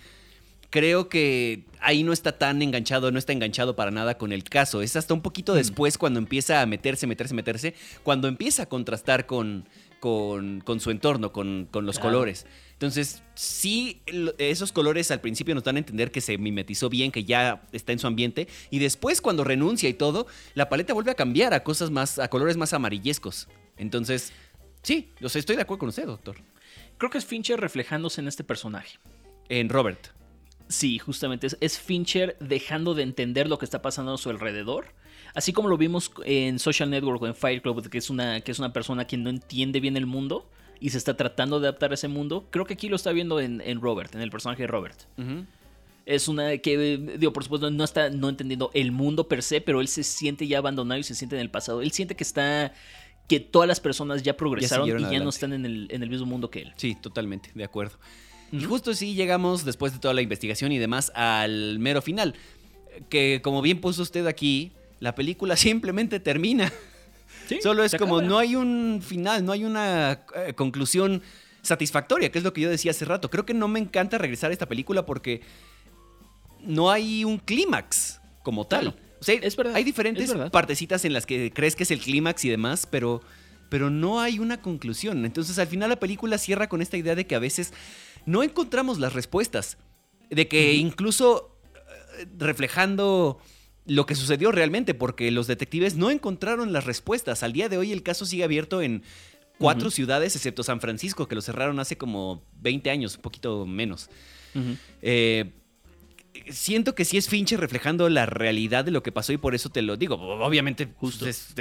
creo que ahí no está tan enganchado, no está enganchado para nada con el caso. Es hasta un poquito mm. después cuando empieza a meterse, meterse, meterse, cuando empieza a contrastar con, con, su entorno, con, los colores. Entonces, sí, esos colores al principio nos dan a entender que se mimetizó bien, que ya está en su ambiente, y después cuando renuncia y todo, la paleta vuelve a cambiar a cosas más, a colores más amarillescos. Entonces, sí, estoy de acuerdo con usted, doctor. Creo que es Fincher reflejándose en este personaje. En Robert. Sí, justamente es, Fincher dejando de entender lo que está pasando a su alrededor. Así como lo vimos en Social Network o en Fire Club, que es una, que es una persona que no entiende bien el mundo y se está tratando de adaptar a ese mundo. Creo que aquí lo está viendo en, Robert, en el personaje de Robert. Es una que, digo, por supuesto, no está no entendiendo el mundo per se, pero él se siente ya abandonado y se siente en el pasado. Él siente que está que todas las personas ya progresaron y ya no están en el, en el mismo mundo que él. Sí, totalmente, de acuerdo. Y justo así llegamos, después de toda la investigación y demás, al mero final. Que como bien puso usted aquí, la película simplemente termina. Solo es como, no hay un final, no hay una eh, conclusión satisfactoria, que es lo que yo decía hace rato. Creo que no me encanta regresar a esta película porque no hay un clímax como tal. O sea, es verdad, hay diferentes partecitas en las que crees que es el clímax y demás, pero, pero no hay una conclusión. Entonces al final la película cierra con esta idea de que a veces no encontramos las respuestas. De que incluso eh, reflejando lo que sucedió realmente, porque los detectives no encontraron las respuestas. Al día de hoy el caso sigue abierto en cuatro ciudades, excepto San Francisco, que lo cerraron hace como 20 años, un poquito menos. Eh, siento que sí es Fincher reflejando la realidad de lo que pasó y por eso te lo digo. Obviamente Justo. es,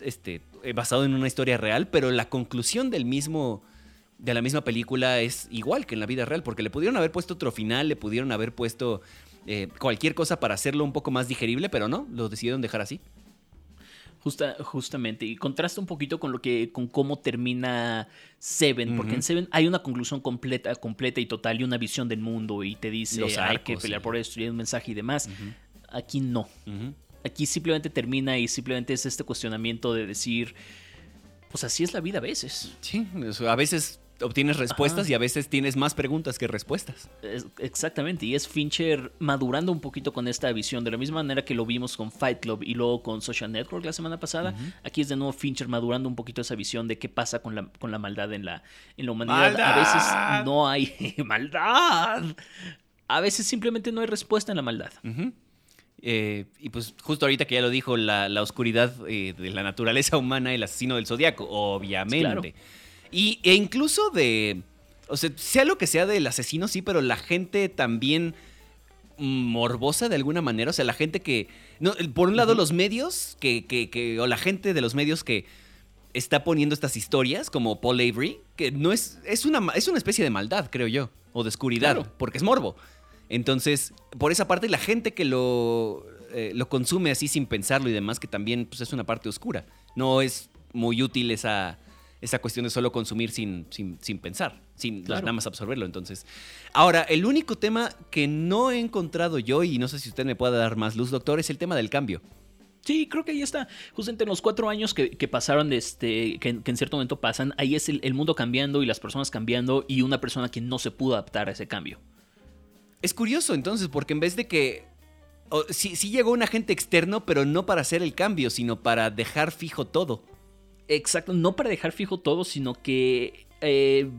este, basado en una historia real, pero la conclusión del mismo de la misma película es igual que en la vida real, porque le pudieron haber puesto otro final, le pudieron haber puesto eh, cualquier cosa para hacerlo un poco más digerible, pero no, lo decidieron dejar así. Justa, justamente, y contrasta un poquito con lo que, con cómo termina Seven, porque en Seven hay una conclusión completa, completa y total y una visión del mundo y te dice hay que pelear por esto y hay un mensaje y demás. Aquí no. Aquí simplemente termina y simplemente es este cuestionamiento de decir, pues así es la vida a veces. Sí, a veces obtienes respuestas y a veces tienes más preguntas que respuestas. exactamente, y es Fincher madurando un poquito con esta visión, de la misma manera que lo vimos con Fight Club y luego con Social Network la semana pasada. Aquí es de nuevo Fincher madurando un poquito esa visión de qué pasa con la, con la maldad en la, en la humanidad. A veces no hay maldad. A veces simplemente no hay respuesta en la maldad. Eh, y pues justo ahorita que ya lo dijo, la, oscuridad eh, de la naturaleza humana, el asesino del zodiaco, obviamente. Y, e incluso de. O sea, sea lo que sea del asesino, sí, pero la gente también morbosa de alguna manera. O sea, la gente que. No, por un lado, los medios, que, que, o la gente de los medios que está poniendo estas historias, como Paul Avery, que no es. Es una, es una especie de maldad, creo yo. O de oscuridad, porque es morbo. Entonces, por esa parte, la gente que lo, eh, lo consume así sin pensarlo y demás, que también pues, es una parte oscura. No es muy útil esa, esa cuestión de solo consumir sin, sin, pensar, sin nada más absorberlo. Entonces, ahora, el único tema que no he encontrado yo, y no sé si usted me puede dar más luz, doctor, es el tema del cambio. Sí, creo que ahí está. Justamente en los cuatro años que, pasaron, este, que, en cierto momento pasan, ahí es el, mundo cambiando y las personas cambiando y una persona que no se pudo adaptar a ese cambio. Es curioso entonces, porque en vez de que... sí, sí llegó un agente externo, pero no para hacer el cambio, sino para dejar fijo todo. Exacto, no para dejar fijo todo, sino que eh,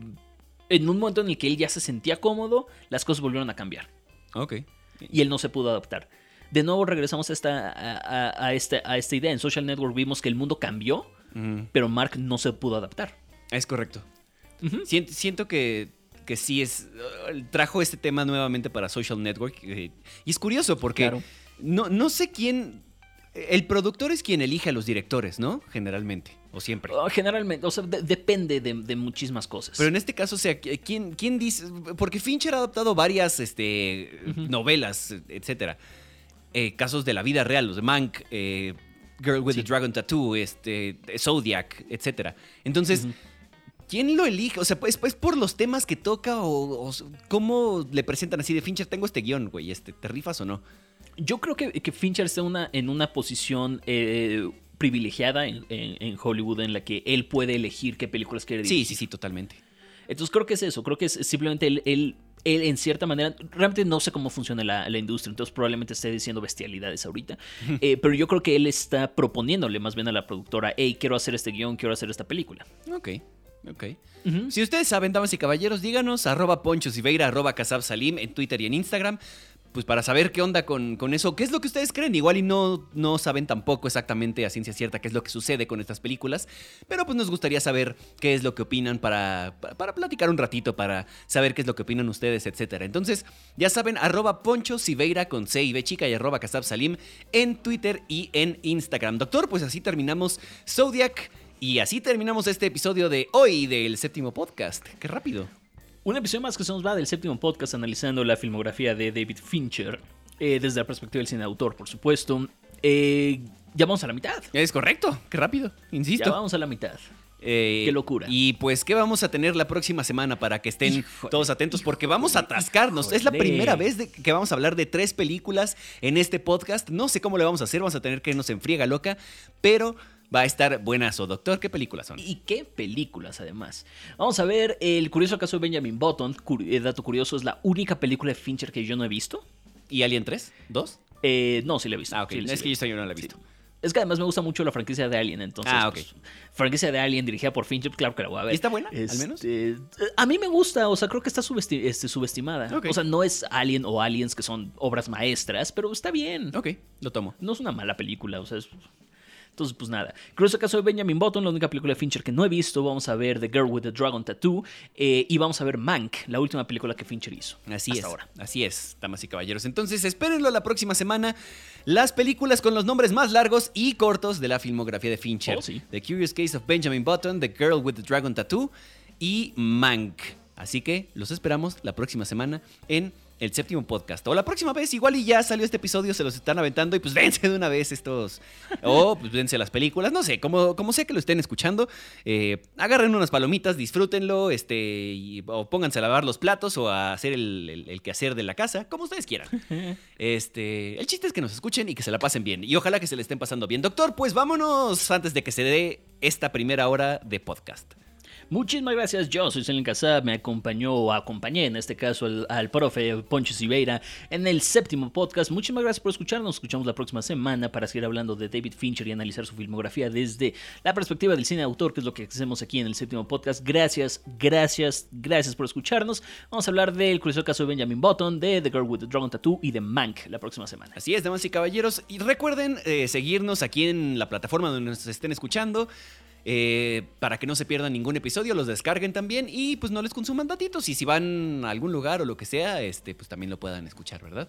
en un momento en el que él ya se sentía cómodo, las cosas volvieron a cambiar. Ok. Y él no se pudo adaptar de nuevo regresamos a esta, a, este, a esta idea. En Social Network vimos que el mundo cambió, pero Mark no se pudo adaptar. Es correcto. siento, que, que, sí es. Uh, trajo este tema nuevamente para Social Network. Eh, y es curioso porque no, no sé quién. El productor es quien elige a los directores, ¿no? Generalmente. O siempre. Oh, generalmente, o sea, depende de, muchísimas cosas. Pero en este caso, o sea, ¿quién, quién dice? Porque Fincher ha adaptado varias este, novelas, etcétera. Eh, casos de la vida real, los de Mank, eh, Girl with the Dragon Tattoo, este, Zodiac, etc. Entonces, ¿quién lo elige? O sea, ¿es, pues por los temas que toca o, cómo le presentan así de Fincher? Tengo este guion, güey, este, ¿te rifas o no? Yo creo que, Fincher está una, en una posición eh, privilegiada en, Hollywood en la que él puede elegir qué películas quiere dirigir. Sí, sí, sí, totalmente. Entonces creo que es eso, creo que es simplemente él él en cierta manera, realmente no sé cómo funciona la, industria, entonces probablemente esté diciendo bestialidades ahorita, eh, pero yo creo que él está proponiéndole más bien a la productora, hey, quiero hacer este guion, quiero hacer esta película. Ok. Ok. Si ustedes saben, damas y caballeros, díganos arroba ponchosiveira, arroba Salim en Twitter y en Instagram pues para saber qué onda con, con, eso, qué es lo que ustedes creen. Igual y no, no saben tampoco exactamente a ciencia cierta qué es lo que sucede con estas películas, pero pues nos gustaría saber qué es lo que opinan para, para platicar un ratito, para saber qué es lo que opinan ustedes, etc. Entonces, ya saben, arroba Poncho Siveira con C y B chica y arroba Kasab Salim en Twitter y en Instagram. Doctor, pues así terminamos Zodiac. Y así terminamos este episodio de hoy del séptimo podcast. Qué rápido. Un episodio más que se nos va del séptimo podcast analizando la filmografía de David Fincher, eh, desde la perspectiva del cine de autor, por supuesto. Eh, ya vamos a la mitad. Es correcto, qué rápido, insisto. Ya vamos a la mitad. Eh, Qué locura. Y pues, ¿qué vamos a tener la próxima semana para que estén todos atentos? Porque vamos a atascarnos. Es la primera vez que vamos a hablar de tres películas en este podcast. No sé cómo le vamos a hacer, vamos a tener que irnos en friega loca, pero va a estar buenazo. Doctor, ¿qué películas son? ¿Y qué películas además? Vamos a ver el curioso caso de Benjamin Button. El dato curioso, es la única película de Fincher que yo no he visto. ¿Y Alien 3? ¿Dos? Eh, no, sí la he visto. Ah, ok. es que yo no la he visto. Es que además me gusta mucho la franquicia de Alien, entonces. Ah, ok. Pues, franquicia de Alien dirigida por Fincher, claro que la voy a ver. ¿Y está buena? al menos. Este, a mí me gusta, o sea, creo que está este, subestimada. O sea, no es Alien o Aliens que son obras maestras, pero está bien. Ok, lo tomo. No es una mala película, o sea, es entonces, pues nada. Curioso caso de Benjamin Button, la única película de Fincher que no he visto. Vamos a ver The Girl with the Dragon Tattoo. Eh, y vamos a ver Mank, la última película que Fincher hizo. Así es. ahora. Así es, damas y caballeros. Entonces, espérenlo la próxima semana. Las películas con los nombres más largos y cortos de la filmografía de Fincher: oh, The Curious Case of Benjamin Button, The Girl with the Dragon Tattoo y Mank. Así que los esperamos la próxima semana en el séptimo podcast. O la próxima vez, igual y ya salió este episodio, se los están aventando y pues vence de una vez estos. O pues vence las películas, no sé, como, como sé que lo estén escuchando, eh, agarren unas palomitas, disfrútenlo, este, o pónganse a lavar los platos o a hacer el, el, quehacer de la casa, como ustedes quieran. Este, el chiste es que nos escuchen y que se la pasen bien. Y ojalá que se le estén pasando bien. Doctor, pues vámonos antes de que se dé esta primera hora de podcast. Muchísimas gracias, yo soy Selin Casab, me acompañó o acompañé en este caso al, profe Poncho Siveira en el séptimo podcast. Muchísimas gracias por escucharnos, nos escuchamos la próxima semana para seguir hablando de David Fincher y analizar su filmografía desde la perspectiva del cine autor, que es lo que hacemos aquí en el séptimo podcast. Gracias, gracias, gracias por escucharnos. Vamos a hablar del curioso caso de Benjamin Button, de The Girl with the Dragon Tattoo y de Mank la próxima semana. Así es, damas y caballeros, y recuerden eh, seguirnos aquí en la plataforma donde nos estén escuchando. Eh, para que no se pierdan ningún episodio, los descarguen también y pues no les consuman datitos y si van a algún lugar o lo que sea, este, pues también lo puedan escuchar, ¿verdad?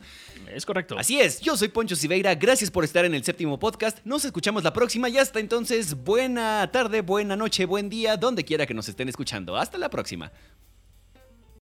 Es correcto. Así es, yo soy Poncho Siveira, gracias por estar en el séptimo podcast, nos escuchamos la próxima y hasta entonces, buena tarde, buena noche, buen día, donde quiera que nos estén escuchando. Hasta la próxima.